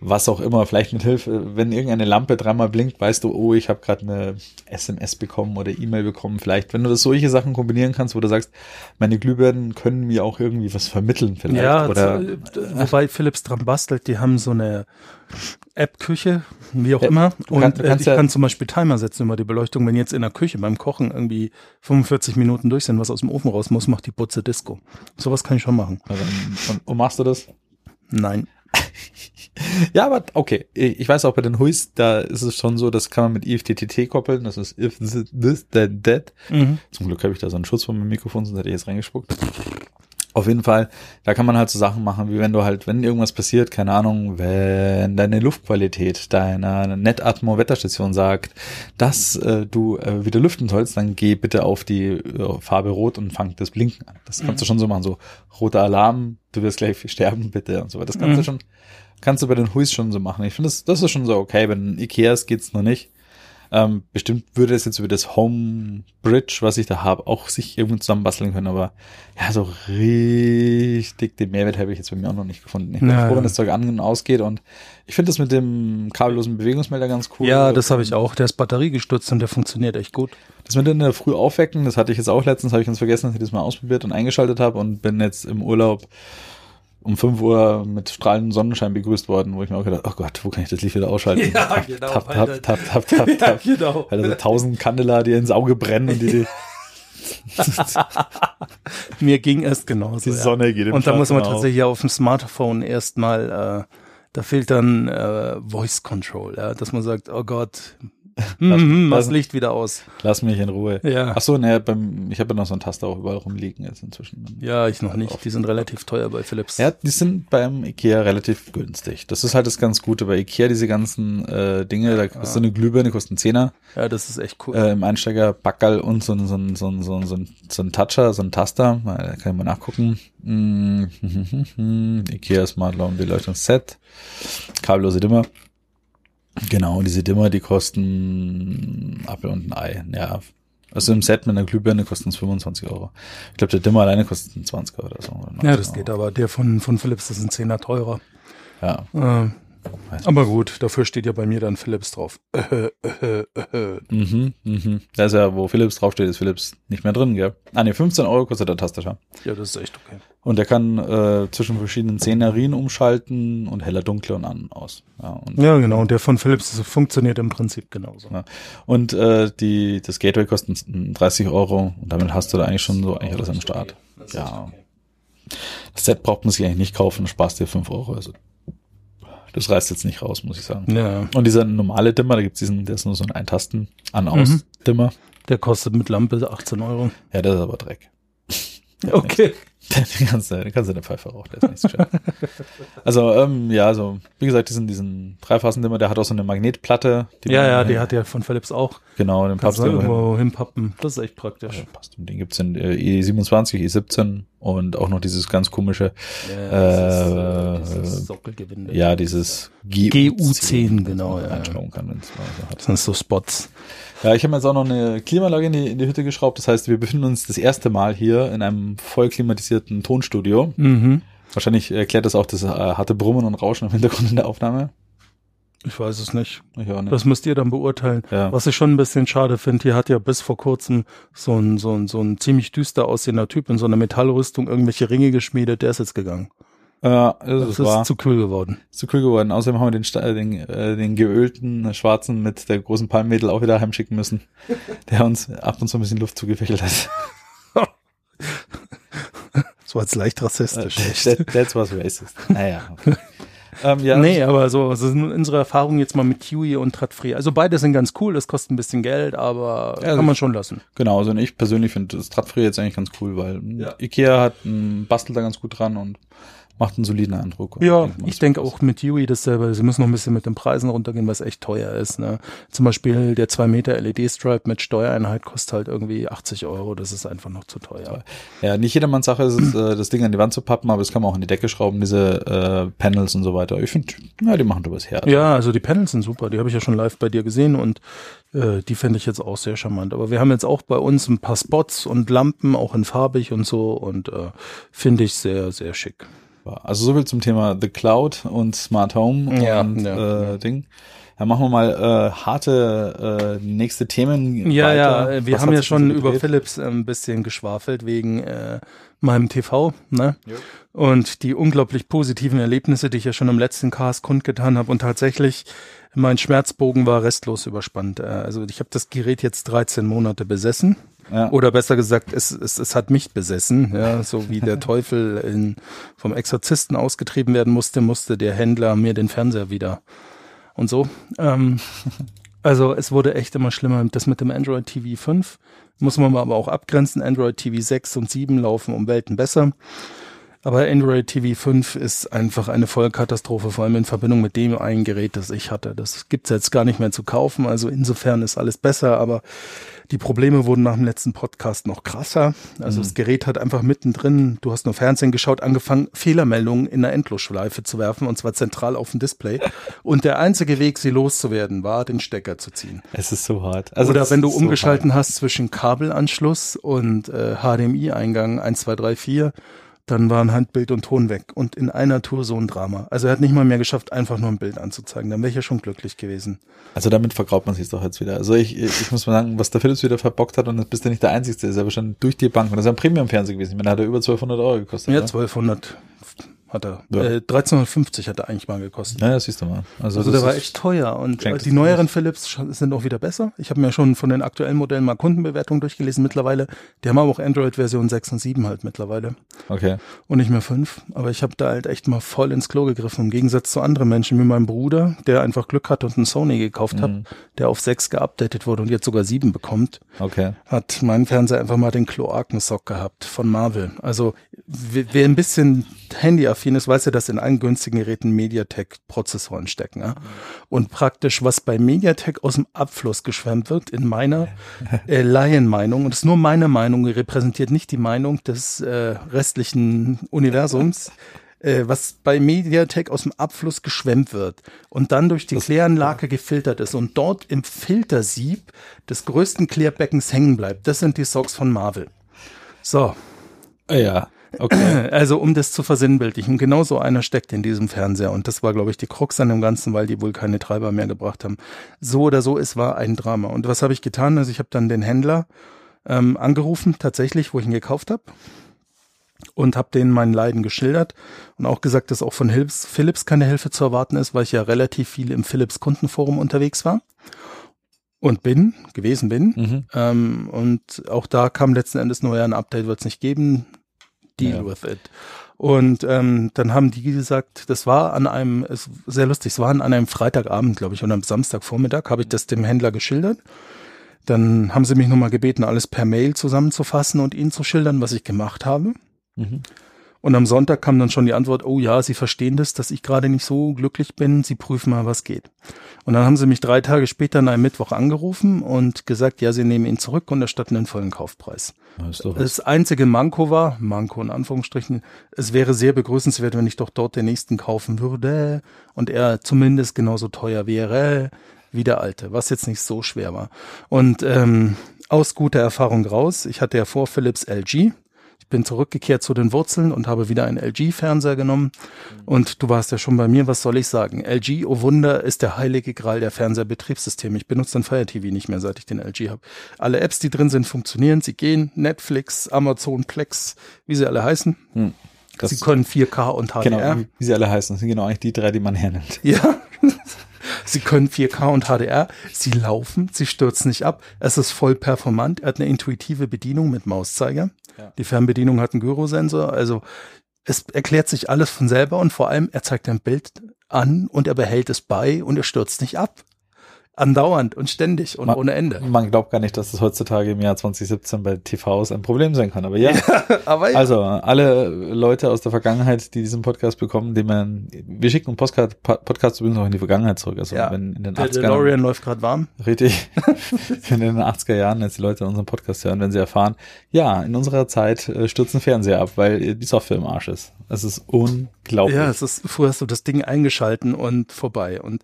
was auch immer, vielleicht mit Hilfe, wenn irgendeine Lampe dreimal blinkt, weißt du, oh, ich habe gerade eine SMS bekommen oder E-Mail bekommen. Vielleicht, wenn du das solche Sachen kombinieren kannst, wo du sagst, meine Glühbirnen können mir auch irgendwie was vermitteln vielleicht. Ja, oder wobei Philips dran bastelt, die haben so eine App-Küche, wie auch immer. du Und du äh, ich ja- kann zum Beispiel Timer setzen über die Beleuchtung. Wenn jetzt in der Küche beim Kochen irgendwie 45 Minuten durch sind, was aus dem Ofen raus muss, macht die Butze Disco. Sowas kann ich schon machen. also, und, und machst du das? Nein. Ja, aber okay. Ich weiß auch bei den Huis, da ist es schon so, das kann man mit IFTTT koppeln. Das ist if this, then that. Mhm. Zum Glück habe ich da so einen Schutz von meinem Mikrofon, sonst hätte ich jetzt reingespuckt. Auf jeden Fall, da kann man halt so Sachen machen, wie wenn du halt, wenn irgendwas passiert, keine Ahnung, wenn deine Luftqualität deiner Netatmo Wetterstation sagt, dass äh, du äh, wieder lüften sollst, dann geh bitte auf die äh, Farbe Rot und fang das Blinken an. Das kannst du schon so machen, so roter Alarm, du wirst gleich sterben, bitte und so weiter. Das kannst du Mhm. schon, kannst du bei den Huis schon so machen. Ich finde, das, das ist schon so okay. Bei den Ikeas geht's noch nicht. Ähm, bestimmt würde es jetzt über das Home Bridge, was ich da habe, auch sich irgendwie zusammenbasteln können, aber ja, so richtig den Mehrwert habe ich jetzt bei mir auch noch nicht gefunden. Ich bin Ja, froh, wenn das Zeug an und ausgeht und ich finde das mit dem kabellosen Bewegungsmelder ganz cool. Ja, das habe ich auch. Der ist batteriegestützt und der funktioniert echt gut. Das mit in der Früh aufwecken, das hatte ich jetzt auch letztens, habe ich ganz vergessen, dass ich das mal ausprobiert und eingeschaltet habe und bin jetzt im Urlaub um 5 Uhr mit strahlendem Sonnenschein begrüßt worden, wo ich mir auch gedacht, oh Gott, wo kann ich das Licht wieder ausschalten? Ja, genau, Tap, weil tap, tap, tap, tap, tap. genau. Weil da so tausend Kandela dir ins Auge brennen und die, die, Mir ging es genauso. die ja. Sonne geht im Und da muss man auf. tatsächlich auf dem Smartphone erstmal, äh, da fehlt dann äh, Voice Control, ja, dass man sagt, oh Gott, hm, hm, mach das- Licht wieder aus. Lass mich in Ruhe. Ja. Ach so, ne, beim, ich habe ja noch so einen Taster auch überall rumliegen jetzt inzwischen. Ja, ich noch nicht. Die sind relativ teuer bei Philips. Ja, die sind beim Ikea relativ günstig. Das ist halt das ganz Gute bei Ikea, diese ganzen äh, Dinge, da kostet so eine Glühbirne, kostet einen Zehner, Ja, das ist echt cool. äh, im Einsteiger Backerl und so, ein- so, ein- so, ein- so, ein- so, ein- so ein Toucher, so ein Taster, da kann ich mal nachgucken. Mm, Ikea Smart Lawn Beleuchtungsset, kabellose Dimmer. Genau, und diese Dimmer, die kosten Apfel und ein Ei. Ja, also im Set mit einer Glühbirne kosten es 25 Euro. Ich glaube, der Dimmer alleine kostet einen 20 oder so. oder ja, 19 das Euro. geht aber. Der von, von Philips ist ein Zehner teurer. Ja, Äh, aber gut, dafür steht ja bei mir dann Philips drauf. Äh, äh, äh. Mhm, mhm. Da ist ja, wo Philips draufsteht, ist Philips nicht mehr drin, gell? Ah, nee, 15 Euro kostet der Tastatur. Ja, das ist echt okay. Und der kann äh, zwischen verschiedenen Szenarien umschalten und heller, dunkler und an und aus. Ja, und, Ja, genau. Und der von Philips das funktioniert im Prinzip genauso. ja. und äh, die, das Gateway kostet 30 Euro und damit hast du da eigentlich schon so eigentlich alles am Start. Das ist Ja. okay. Das Set braucht man sich eigentlich nicht kaufen, sparst dir 5 Euro. Also das reißt jetzt nicht raus, muss ich sagen. Ja, Und dieser normale Dimmer, da gibt's diesen, der ist nur so ein Eintasten An-Aus-Dimmer. der kostet mit Lampe 18 Euro. Ja, der ist aber Dreck. Okay. Den kannst du, den kannst du in der Pfeife rauchen, der ist nicht so also, ähm, ja, also, wie gesagt, diesen, diesen Dreiphasen-Dimmer, der hat auch so eine Magnetplatte. Ja, ja, die hat ja von Philips auch. Genau, den Kannst du irgendwo hin. hinpappen. Das ist echt praktisch. Ja, passt. Und den gibt's in äh, E27, E17 und auch noch dieses ganz komische, Ja, Äh, dieses Sockelgewinde. ja, dieses GU10, genau, ja. Einstellen kann, wenn's mal so sind so Spots. Ja, ich habe jetzt auch noch eine Klimaanlage in die, in die Hütte geschraubt. Das heißt, wir befinden uns das erste Mal hier in einem voll klimatisierten Tonstudio. Mhm. Wahrscheinlich erklärt das auch das äh, harte Brummen und Rauschen im Hintergrund in der Aufnahme. Ich weiß es nicht. Ich auch nicht. Das müsst ihr dann beurteilen. Ja. Was ich schon ein bisschen schade finde, hier hat ja bis vor kurzem so ein, so ein, so ein ziemlich düster aussehender Typ in so einer Metallrüstung irgendwelche Ringe geschmiedet, der ist jetzt gegangen. Ja, das, Das ist ist wahr. zu kühl geworden. zu cool geworden. Außerdem haben wir den, äh, den, äh, den geölten äh, Schwarzen mit der großen Palmwedel auch wieder heimschicken müssen, der uns ab und zu ein bisschen Luft zugefächelt hat. So als leicht rassistisch. That, that's was racist. Naja. Ähm, ja, Nee, aber so, also sind unsere Erfahrungen jetzt mal mit Huey und Tradfree. Also beide sind ganz cool, das kostet ein bisschen Geld, aber Ja, kann man schon lassen. Genau, also ich persönlich finde das Tradfree jetzt eigentlich ganz cool, weil Ja. Ikea hat m, bastelt da ganz gut dran und macht einen soliden Eindruck. Ja, ich denke auch mit Huey dasselbe. Sie müssen noch ein bisschen mit den Preisen runtergehen, was echt teuer ist. Ne? Zum Beispiel der 2 Meter LED-Stripe mit Steuereinheit kostet halt irgendwie 80 Euro. Das ist einfach noch zu teuer. Ja, nicht jedermanns Sache ist es, äh, das Ding an die Wand zu pappen, aber das kann man auch in die Decke schrauben, diese äh, Panels und so weiter. Ich finde, ja, die machen übers Herz. Ja, also die Panels sind super. Die habe ich ja schon live bei dir gesehen und äh, die fände ich jetzt auch sehr charmant. Aber wir haben jetzt auch bei uns ein paar Spots und Lampen, auch in farbig und so und äh, finde ich sehr, sehr schick. Also so viel zum Thema The Cloud und Smart Home Ja, und ja, äh, Ding. Dann machen wir mal äh, harte äh, nächste Themen. Ja, weiter. ja, wir Was haben ja schon so über? Philips äh, ein bisschen geschwafelt wegen äh, meinem TV, ne? Und die unglaublich positiven Erlebnisse, die ich ja schon im letzten Cast kundgetan habe. Und tatsächlich, mein Schmerzbogen war restlos überspannt. Äh, Also ich habe das Gerät jetzt 13 Monate besessen. Ja. Oder besser gesagt, es, es, es hat mich besessen, ja, so wie der Teufel in, vom Exorzisten ausgetrieben werden musste, musste der Händler mir den Fernseher wieder und so. Ähm, also es wurde echt immer schlimmer. Das mit dem Android TV 5 muss man aber auch abgrenzen. Android TV 6 und 7 laufen um Welten besser. Aber Android TV 5 ist einfach eine Vollkatastrophe, vor allem in Verbindung mit dem einen Gerät, das ich hatte. Das gibt's jetzt gar nicht mehr zu kaufen. Also insofern ist alles besser, aber die Probleme wurden nach dem letzten Podcast noch krasser. Also das Gerät hat einfach mittendrin, du hast nur Fernsehen geschaut, angefangen, Fehlermeldungen in der Endlosschleife zu werfen, und zwar zentral auf dem Display. Und der einzige Weg, sie loszuwerden, war, den Stecker zu ziehen. Es ist so hart. Also Oder wenn du ist so umgeschalten hast zwischen Kabelanschluss und äh, HDMI-Eingang 1, 2, 3, 4, dann waren Handbild und Ton weg. Und in einer Tour so ein Drama. Also er hat nicht mal mehr geschafft, einfach nur ein Bild anzuzeigen. Dann wäre ich ja schon glücklich gewesen. Also damit vergraut man sich doch jetzt wieder. Also ich, ich muss mal sagen, was der Philips wieder verbockt hat und das bist du nicht der Einzige, ist aber schon durch die Bank. Und das ist ein Premium-Fernseher gewesen. Ich meine, hat er über 1200 Euro gekostet. Ja, ne? 1200 hat er. Ja. Äh, 1350 hat er eigentlich mal gekostet. Ja, das siehst du mal. Also, Also der war echt teuer und äh, die neueren Philips sind auch wieder besser. Ich habe mir schon von den aktuellen Modellen mal Kundenbewertungen durchgelesen mittlerweile. Die haben aber auch Android-Version 6 und 7 halt mittlerweile Okay. und nicht mehr 5. Aber ich habe da halt echt mal voll ins Klo gegriffen. Im Gegensatz zu anderen Menschen wie meinem Bruder, der einfach Glück hat und einen Sony gekauft hat, der auf 6 geupdatet wurde und jetzt sogar 7 bekommt, Okay. hat mein Fernseher einfach mal den Kloakensock gehabt von Marvel. Also wer ein bisschen handyaffin ist, weiß ja, dass in allen günstigen Geräten MediaTek-Prozessoren stecken. Ja? Und praktisch, was bei MediaTek aus dem Abfluss geschwemmt wird, in meiner äh, Laienmeinung, und das ist nur meine Meinung, repräsentiert nicht die Meinung des äh, restlichen Universums, äh, was bei MediaTek aus dem Abfluss geschwemmt wird und dann durch die Kläranlage gefiltert ist und dort im Filtersieb des größten Klärbeckens hängen bleibt. Das sind die Socks von Marvel. So, Ah, ja. Okay. also um das zu versinnbildlichen, genau so einer steckt in diesem Fernseher und das war, glaube ich, die Krux an dem Ganzen, weil die wohl keine Treiber mehr gebracht haben. So oder so, es war ein Drama. Und was habe ich getan? Also ich habe dann den Händler ähm, angerufen, tatsächlich, wo ich ihn gekauft habe und habe denen mein Leiden geschildert und auch gesagt, dass auch von Philips, Philips keine Hilfe zu erwarten ist, weil ich ja relativ viel im Philips Kundenforum unterwegs war und bin, gewesen bin. Mhm. Ähm, und auch da kam letzten Endes nur ja ein Update wird es nicht geben. Deal Ja. with it. Und ähm, dann haben die gesagt, das war an einem, es, sehr lustig, es war an einem Freitagabend, glaube ich, oder am Samstagvormittag, habe ich das dem Händler geschildert. Dann haben sie mich nochmal gebeten, alles per Mail zusammenzufassen und ihnen zu schildern, was ich gemacht habe. Mhm. Und am Sonntag kam dann schon die Antwort, oh ja, Sie verstehen das, dass ich gerade nicht so glücklich bin, Sie prüfen mal, was geht. Und dann haben sie mich drei Tage später an einem Mittwoch angerufen und gesagt, ja, sie nehmen ihn zurück und erstatten den vollen Kaufpreis. Das. Das einzige Manko war, Manko in Anführungsstrichen, es wäre sehr begrüßenswert, wenn ich doch dort den nächsten kaufen würde und er zumindest genauso teuer wäre wie der alte, was jetzt nicht so schwer war. Und ähm, aus guter Erfahrung raus, ich hatte ja vor Philips LG, ich bin zurückgekehrt zu den Wurzeln und habe wieder einen LG-Fernseher genommen. Und du warst ja schon bei mir, was soll ich sagen? LG, oh Wunder, ist der heilige Gral der Fernseherbetriebssysteme. Ich benutze den Fire TV nicht mehr, seit ich den LG habe. Alle Apps, die drin sind, funktionieren. Sie gehen. Netflix, Amazon, Plex, wie sie alle heißen. Hm. Das, sie können 4K und HDR. genau, wie, wie sie alle heißen. Das sind genau eigentlich die drei, die man hernimmt. Ja. Sie können 4K und HDR, sie laufen, sie stürzen nicht ab. Es ist voll performant. Er hat eine intuitive Bedienung mit Mauszeiger. Ja. Die Fernbedienung hat einen Gyrosensor. Also es erklärt sich alles von selber und vor allem er zeigt ein Bild an und er behält es bei und er stürzt nicht ab. Andauernd und ständig und Ma- ohne Ende. Man glaubt gar nicht, dass das heutzutage im Jahr 2017 bei TVs ein Problem sein kann. Aber ja, Aber ja. also alle Leute aus der Vergangenheit, die diesen Podcast bekommen, die man, wir schicken einen Podcast, Podcast übrigens auch in die Vergangenheit zurück. Also ja. wenn in den der 80ern, DeLorean läuft gerade warm. richtig, wenn in den 80er Jahren jetzt die Leute unseren Podcast hören, wenn sie erfahren, ja, in unserer Zeit äh, stürzen Fernseher ab, weil die Software im Arsch ist. Das ist unglaublich. Ja, es ist, früher hast du das Ding eingeschalten und vorbei. Und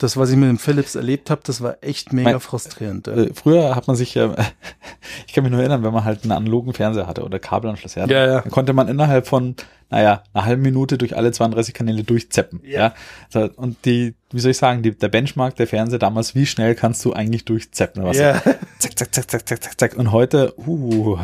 Das, was ich mit dem Philips erlebt habe, das war echt mega Mein- frustrierend. ja. Äh, früher hat man sich ja, ich kann mich nur erinnern, wenn man halt einen analogen Fernseher hatte oder Kabelanschluss hatte, Ja, ja. dann konnte man innerhalb von, naja, einer halben Minute durch alle 32 Kanäle durchzeppen. Ja. Ja. Und die, wie soll ich sagen, die, der Benchmark der Fernseher damals, wie schnell kannst du eigentlich durchzeppen? Was Ja. Zack, zack, zack, zack, zack, zack, zack. Und heute, uh,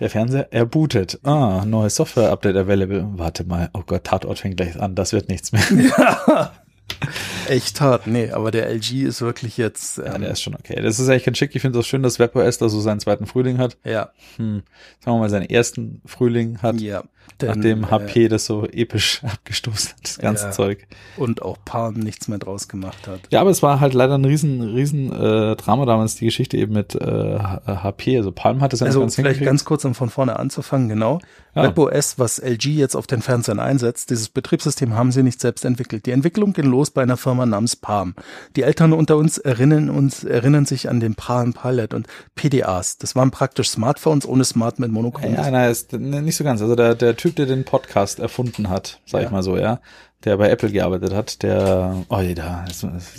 der Fernseher, er bootet. Ah, neues Software-Update available. Warte mal, oh Gott, Tatort fängt gleich an, das wird nichts mehr. Echt hart. Nee, aber der LG ist wirklich jetzt. Ja, Ähm, der ist schon okay. Das ist eigentlich ganz schick. Ich finde es auch schön, dass WebOS da so seinen zweiten Frühling hat. ja, Hm, sagen wir mal, seinen ersten Frühling hat, ja. Denn, nachdem äh, HP das so episch abgestoßen hat, das ganze Ja. Zeug. und auch Palm nichts mehr draus gemacht hat. Ja, aber es war halt leider ein riesen, riesen äh, Drama damals, die Geschichte eben mit äh, HP. Also Palm hat es ja Also ganz vielleicht ganz kurz, um von vorne anzufangen, genau. Ja. WebOS, was LG jetzt auf den Fernsehern einsetzt, dieses Betriebssystem haben sie nicht selbst entwickelt. Die Entwicklung ging los bei einer Firma namens Palm. Die Eltern unter uns erinnern uns, erinnern sich an den Palm Pilot und PDAs. Das waren praktisch Smartphones ohne Smart mit Monochrom. Ja, nein, ist ne, nicht so ganz. Also der, der Typ, der den Podcast erfunden hat, sag Ja. ich mal so, ja, der bei Apple gearbeitet hat, der, oh, da,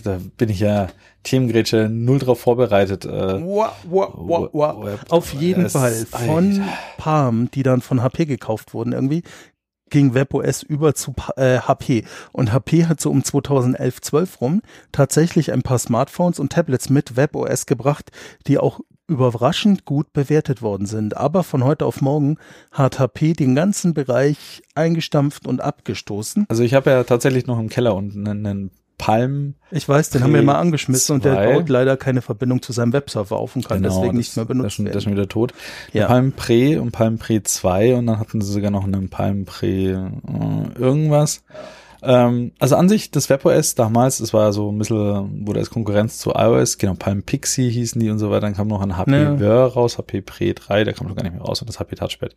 da bin ich ja Themengrätsche null drauf vorbereitet. Äh, wah, wah, wah. Web- Auf jeden es- Fall von. Palm, die dann von HP gekauft wurden irgendwie, ging WebOS über zu äh, HP. Und HP hat so um 2011, 12 rum tatsächlich ein paar Smartphones und Tablets mit WebOS gebracht, die auch überraschend gut bewertet worden sind. Aber von heute auf morgen hat HP den ganzen Bereich eingestampft und abgestoßen. Also ich habe ja tatsächlich noch im Keller unten einen, Palm. Ich weiß, den haben wir mal angeschmissen und der baut leider keine Verbindung zu seinem Webserver auf und kann deswegen nicht mehr Genau, Das ist schon, das ist werden. schon wieder tot. Ja. Palm Pre und Palm Pre 2 und dann hatten sie sogar noch einen Palm Pre äh, irgendwas. Ähm, also an sich, das WebOS damals, das war so ein bisschen, wurde als Konkurrenz zu iOS, genau, Palm Pixie hießen die und so weiter, dann kam noch ein HP Ja. Ver raus, HP Pre 3, der kam schon gar nicht mehr raus und das HP Touchpad.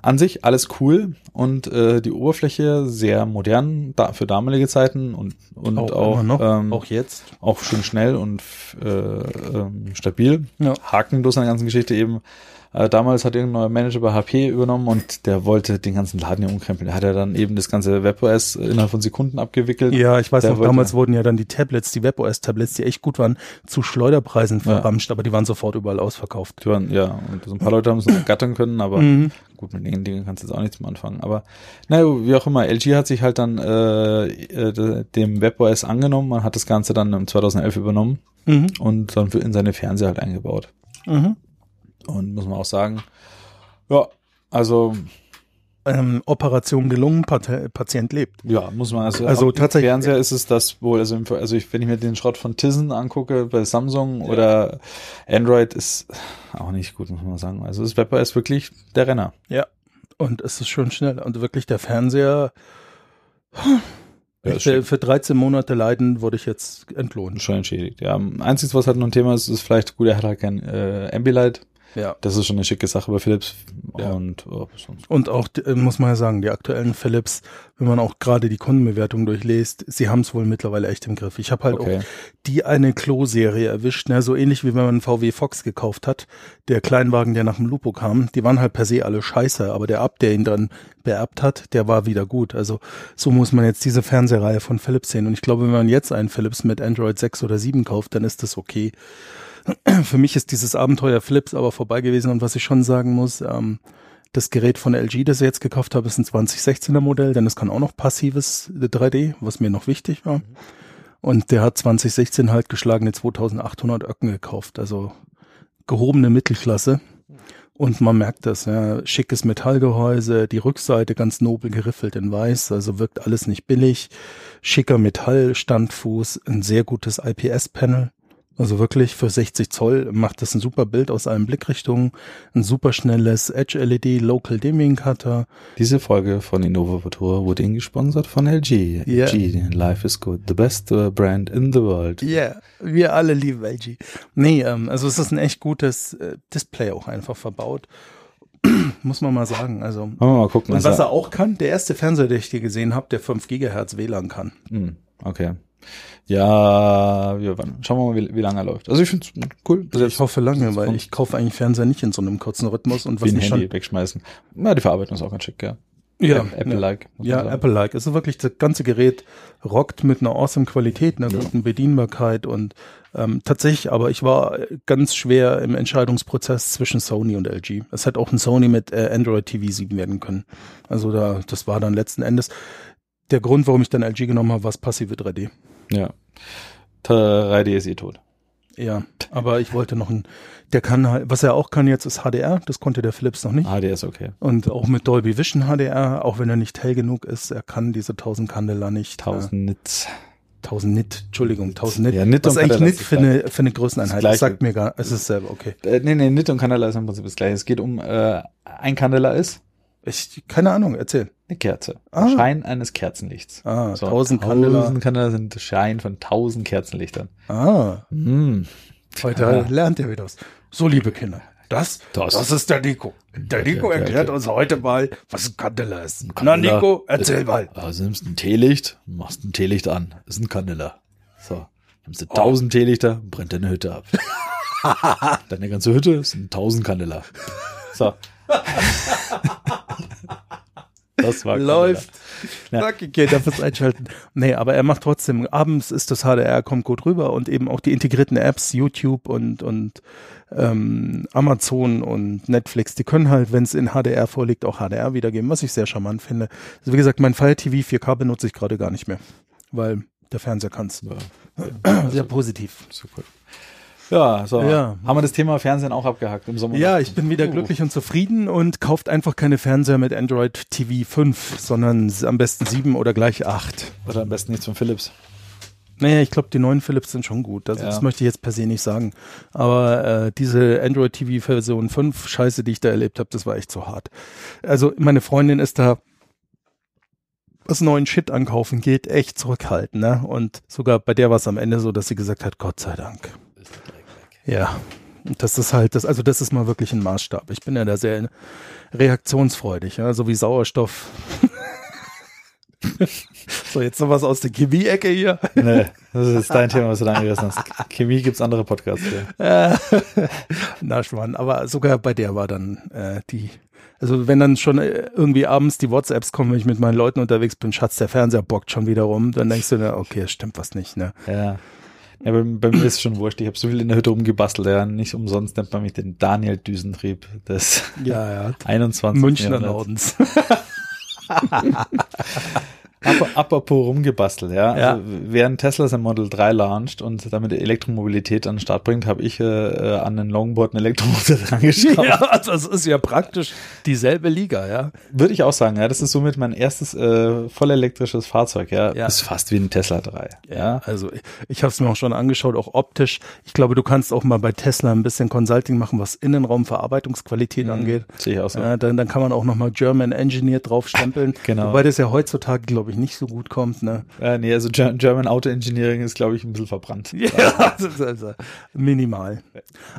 An sich alles cool und äh, die Oberfläche sehr modern da, für damalige Zeiten und, und auch, auch, noch, ähm, auch jetzt. auch schön schnell und äh, ähm, stabil. Ja. Hakenlos an der ganzen Geschichte eben. Äh, damals hat irgendein neuer Manager bei HP übernommen und der wollte den ganzen Laden hier umkrempeln. Der hat ja dann eben das ganze WebOS innerhalb von Sekunden abgewickelt. Ja, ich weiß Der noch, wollte- damals wurden ja dann die Tablets, die WebOS-Tablets, die echt gut waren, zu Schleuderpreisen Ja. verramscht, aber die waren sofort überall ausverkauft. Die waren, ja, und so ein paar Leute haben es noch gattern können, aber Mhm. gut, mit den Dingen kannst du jetzt auch nichts mehr anfangen. Aber naja, wie auch immer, LG hat sich halt dann äh, äh, dem WebOS angenommen, man hat das Ganze dann im 2011 übernommen Mhm. und dann in seine Fernseher halt eingebaut. Mhm. Und muss man auch sagen, ja, also Ähm, Operation gelungen, Pat Patient lebt. Ja, muss man also. Also tatsächlich- Fernseher ist es das wohl, also, also ich, wenn ich mir den Schrott von Tizen angucke bei Samsung oder Android ist auch nicht gut, muss man sagen. Also das WebOS ist wirklich der Renner. Ja. Und es ist schon schnell. Und wirklich der Fernseher, Ja, für, für 13 Monate Leiden wurde ich jetzt entlohnt. schon entschädigt. Ja, einziges, was halt noch ein Thema ist, ist vielleicht, gut, er hat halt kein äh, Ambilight. Ja. Das ist schon eine schicke Sache bei Philips. Ja. Und oh. Und auch, äh, muss man ja sagen, die aktuellen Philips, wenn man auch gerade die Kundenbewertung durchliest, sie haben es wohl mittlerweile echt im Griff. Ich habe halt Okay. auch die eine Klo-Serie erwischt, ne? so ähnlich wie wenn man einen VW Fox gekauft hat, der Kleinwagen, der nach dem Lupo kam, die waren halt per se alle scheiße, aber der Ab, der ihn dann beerbt hat, der war wieder gut. Also so muss man jetzt diese Fernsehreihe von Philips sehen. Und ich glaube, wenn man jetzt einen Philips mit Android 6 oder 7 kauft, dann ist das okay. Für mich ist dieses Abenteuer Philips aber vorbei gewesen und was ich schon sagen muss, ähm, das Gerät von LG, das ich jetzt gekauft habe, ist ein 2016er Modell, denn es kann auch noch passives 3D, was mir noch wichtig war. Und der hat 2016 halt geschlagene 2800 Öcken gekauft, also gehobene Mittelklasse. Und man merkt das, ja, schickes Metallgehäuse, die Rückseite ganz nobel geriffelt in weiß, also wirkt alles nicht billig. Schicker Metallstandfuß, ein sehr gutes IPS-Panel. Also wirklich für 60 Zoll macht das ein super Bild aus allen Blickrichtungen, ein super schnelles Edge-LED Local Dimming Cutter. Diese Folge von Innova Futura wurde Ihnen gesponsert von LG. Ja. LG, Life is good. The best uh, brand in the world. Ja, yeah, wir alle lieben LG. Nee, ähm, also es ist ein echt gutes äh, Display auch einfach verbaut. Muss man mal sagen. Also mal gucken. und was also- er auch kann, der erste Fernseher, den ich hier gesehen habe, der 5 Gigahertz WLAN kann. Hm, okay. Ja, wir, wann- schauen wir mal, wie, wie lange er läuft. Also ich finde es cool. Also Ich hoffe lange, weil ich kaufe eigentlich Fernseher nicht in so einem kurzen Rhythmus und was mich Handy schon wegschmeißen. Ja, die Verarbeitung ist auch ganz schick, ja. Ja, Apple-like. Ja, sagen. Apple-like. Es ist wirklich, das ganze Gerät rockt mit einer awesome Qualität, einer guten Bedienbarkeit und ähm, tatsächlich, aber ich war ganz schwer im Entscheidungsprozess zwischen Sony und LG. Es hätte auch ein Sony mit äh, Android TV 7 werden können. Also da, das war dann letzten Endes der Grund, warum ich dann LG genommen habe, war das passive 3D. Ja. 3D ist eh tot. Ja, aber ich wollte noch ein, der kann halt, was er auch kann jetzt ist HDR, das konnte der Philips noch nicht. HD ist okay. Und auch mit Dolby Vision HDR, auch wenn er nicht hell genug ist, er kann diese 1000 Candela nicht. 1000 Nits. Äh, 1000 Nit, Entschuldigung, 1000 Nit. Ja, Nit Was und ist eigentlich Nit für eine, für eine Größeneinheit? Das Das sagt mir gar, es ist selber, okay. Äh, nee, nee, Nit und Candela ist im Prinzip das gleiche. Es geht um, äh, ein Candela ist Ich, keine Ahnung, erzähl. eine Kerze. Ah. Schein eines Kerzenlichts. Ah, So, 1000 Candela. 1000 Candela sind Schein von 1000 Kerzenlichtern. Ah, Mm. heute Ja. lernt ihr wieder was. So, liebe Kinder, das, Das- das, ist der Nico. Der Nico erklärt uns heute mal, was ein Candela ist. Na, Candela. Nico, erzähl mal. Also nimmst ein Teelicht, machst ein Teelicht an. Ist ein Candela. So. Nimmst Oh. du 1000 Teelichter, brennt deine Hütte ab. Deine ganze Hütte sind 1000 Candela. So. Das war. Läuft. Ja. Danke, Kinder, fürs Einschalten. Nee, aber er macht trotzdem, abends ist das HDR, kommt gut rüber und eben auch die integrierten Apps, YouTube und, und ähm, Amazon und Netflix, die können halt, wenn es in HDR vorliegt, auch HDR wiedergeben, was ich sehr charmant finde. Also wie gesagt, mein Fire TV 4K benutze ich gerade gar nicht mehr, weil der Fernseher kann es. Ja, Sehr positiv. super. Ja, so. Ja. Haben wir das Thema Fernsehen auch abgehakt im Sommer? Ja, ich bin wieder glücklich und zufrieden und kauft einfach keine Fernseher mit Android TV 5, sondern am besten 7 oder gleich 8. Oder am besten nichts von Philips. Naja, ich glaube, die neuen Philips sind schon gut. Also Ja. das möchte ich jetzt per se nicht sagen. Aber äh, diese Android TV Version 5 Scheiße, die ich da erlebt habe, das war echt so hart. Also meine Freundin ist da was neuen Shit ankaufen geht, echt zurückhaltend. Ne? Und sogar bei der war es am Ende so, dass sie gesagt hat, Gott sei Dank. Ja. Das ist halt, das, also das ist mal wirklich ein Maßstab. Ich bin ja da sehr reaktionsfreudig, ja, so wie Sauerstoff. so, jetzt noch was aus der Chemie-Ecke hier. Nee, das ist dein Thema, was du da angerissen hast. Chemie gibt's andere Podcasts. Äh, Na, Schwan, aber sogar bei der war dann äh, die, also wenn dann schon äh, irgendwie abends die WhatsApps kommen, wenn ich mit meinen Leuten unterwegs bin, Schatz, der Fernseher bockt schon wieder rum, dann denkst du, na, okay, es stimmt was nicht, ne? Ja. Ja, bei, bei mir ist es schon wurscht. Ich habe so viel in der Hütte rumgebastelt. Ja, nicht umsonst nennt man mich den Daniel Düsentrieb des Ja, ja. 21. Münchner Jahrhunderts. Apropos rumgebastelt, ja. Ja. Also, während Tesla sein Model 3 launcht und damit Elektromobilität an den Start bringt, habe ich äh, an den Longboard ein Elektromotor dran geschraubt. ja, das ist ja praktisch dieselbe Liga, ja. Würde ich auch sagen, ja. Das ist somit mein erstes äh, voll elektrisches Fahrzeug, ja. Ja. Ist fast wie ein Tesla 3. Ja. Also ich, ich habe es mir auch schon angeschaut, auch optisch. Ich glaube, du kannst auch mal bei Tesla ein bisschen Consulting machen, was Innenraumverarbeitungsqualität angeht. Sehe ich auch so. Ja, dann, dann kann man auch nochmal German Engineered draufstempeln. Genau. Wobei das ja heutzutage, glaube ich, nicht so gut kommt. Ne? Äh, nee, also Ger- German Auto Engineering ist, glaube ich, ein bisschen verbrannt. Ja, also minimal.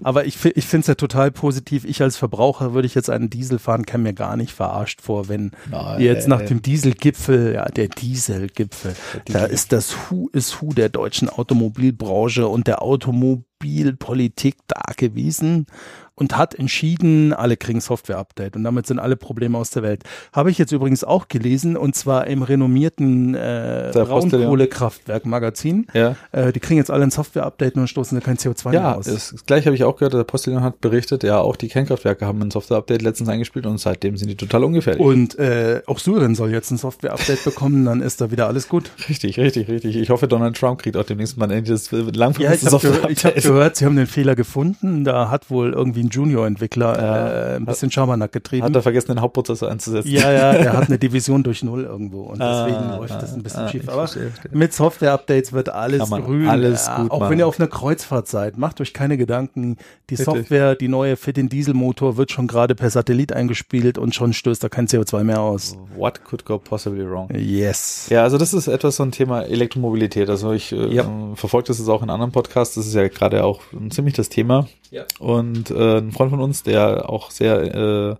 Aber ich, ich finde es ja total positiv. Ich als Verbraucher würde ich jetzt einen Diesel fahren, kann mir gar nicht verarscht vor, wenn Nein. jetzt nach dem Dieselgipfel, ja, der Dieselgipfel, da ist das Hu ist Hu der deutschen Automobilbranche und der Automobilpolitik da gewesen und hat entschieden, alle kriegen Software-Update und damit sind alle Probleme aus der Welt. Habe ich jetzt übrigens auch gelesen und zwar im renommierten äh. Braunkohlekraftwerk-Magazin. Ja. Äh, die kriegen jetzt alle ein Software-Update und stoßen da kein CO2 mehr Ja, aus. das, das gleiche habe ich auch gehört. Der Postillon hat berichtet, ja, auch die Kernkraftwerke haben ein Software-Update letztens eingespielt und seitdem sind die total ungefährlich. und äh, auch Syrien soll jetzt ein Software-Update bekommen, dann ist da wieder alles gut. richtig, richtig, richtig. Ich hoffe, Donald Trump kriegt auch demnächst mal endlich das Ja, langfristige ich habe gehört, ich hab Software-Update. gehört, sie haben den Fehler gefunden. Da hat wohl irgendwie ein Junior-Entwickler Ja. äh, ein bisschen Schabernack getrieben. Hat er vergessen, den Hauptprozessor einzusetzen. ja, ja, der hat eine Division durch Null irgendwo und Ah, deswegen läuft ah, das ein bisschen ah, schief. Aber mit Software-Updates wird alles grün. alles gut auch machen. wenn ihr auf einer Kreuzfahrt seid, macht euch keine Gedanken. Die Richtig. Software, die neue für den Dieselmotor wird schon gerade per Satellit eingespielt und schon stößt da kein CO2 mehr aus. What could go possibly wrong? Yes. Ja, also das ist etwas so ein Thema Elektromobilität. Also ich äh, Ja. äh, verfolge das jetzt auch in anderen Podcasts. Das ist ja gerade auch ein ziemlich das Thema. Ja. Und äh, ein Freund von uns, der auch sehr äh,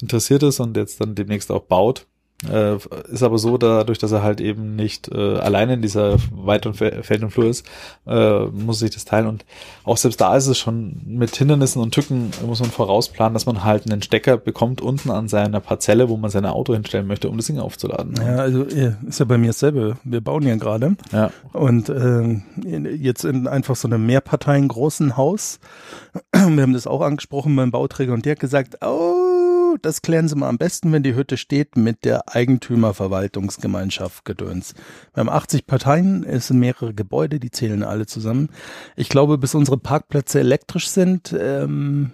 interessiert ist und jetzt dann demnächst auch baut, Äh, ist aber so, dadurch, dass er halt eben nicht äh, alleine in dieser weiteren Feld und Flur ist, äh, muss sich das teilen. Und auch selbst da ist es schon mit Hindernissen und Tücken, muss man vorausplanen, dass man halt einen Stecker bekommt unten an seiner Parzelle, wo man sein Auto hinstellen möchte, um das Ding aufzuladen. Ja, also ist ja bei mir dasselbe. Wir bauen ja gerade. Ja. Und äh, jetzt in einfach so einem Mehrparteien großen Haus. Wir haben das auch angesprochen beim Bauträger und der hat gesagt, oh, das klären Sie mal am besten, wenn die Hütte steht, mit der Eigentümerverwaltungsgemeinschaft Gedöns. Wir haben 80 Parteien, es sind mehrere Gebäude, die zählen alle zusammen. Ich glaube, bis unsere Parkplätze elektrisch sind, ähm,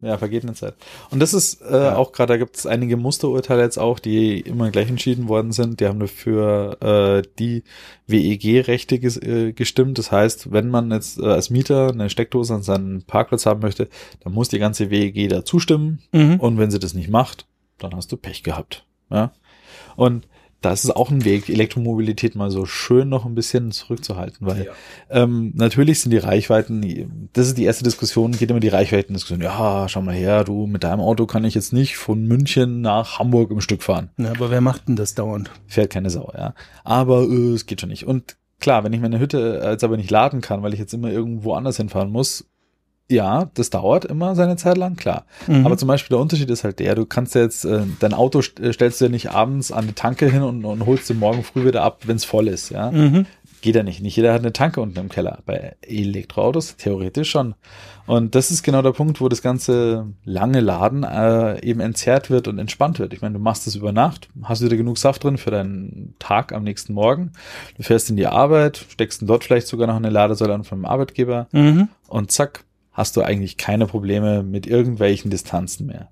ja, vergeht eine Zeit. Und das ist äh, ja. auch gerade, da gibt es einige Musterurteile jetzt auch, die immer gleich entschieden worden sind. Die haben dafür äh, die WEG-Rechte ges äh, gestimmt. Das heißt, wenn man jetzt äh, als Mieter eine Steckdose an seinen Parkplatz haben möchte, dann muss die ganze WEG da zustimmen. Mhm. Und wenn sie das nicht macht, dann hast du Pech gehabt. Ja. Und da ist es auch ein Weg, Elektromobilität mal so schön noch ein bisschen zurückzuhalten, weil ja. ähm, natürlich sind die Reichweiten, das ist die erste Diskussion, geht immer die Reichweiten-Diskussion, ja, schau mal her, du, mit deinem Auto kann ich jetzt nicht von München nach Hamburg im Stück fahren. Ja, aber wer macht denn das dauernd? Fährt keine Sau, ja. Aber äh, es geht schon nicht. Und klar, wenn ich meine Hütte jetzt aber nicht laden kann, weil ich jetzt immer irgendwo anders hinfahren muss, ja, das dauert immer seine Zeit lang, klar. Mhm. Aber zum Beispiel der Unterschied ist halt der, du kannst jetzt, äh, dein Auto äh, stellst du ja nicht abends an die Tanke hin und, und holst du morgen früh wieder ab, wenn es voll ist, ja. Mhm. Geht ja nicht. Nicht jeder hat eine Tanke unten im Keller. Bei Elektroautos theoretisch schon. Und das ist genau der Punkt, wo das ganze lange Laden äh, eben entzerrt wird und entspannt wird. Ich meine, du machst das über Nacht, hast wieder genug Saft drin für deinen Tag am nächsten Morgen. Du fährst in die Arbeit, steckst dort vielleicht sogar noch eine Ladesäule an vom Arbeitgeber mhm. und zack, hast du eigentlich keine Probleme mit irgendwelchen Distanzen mehr.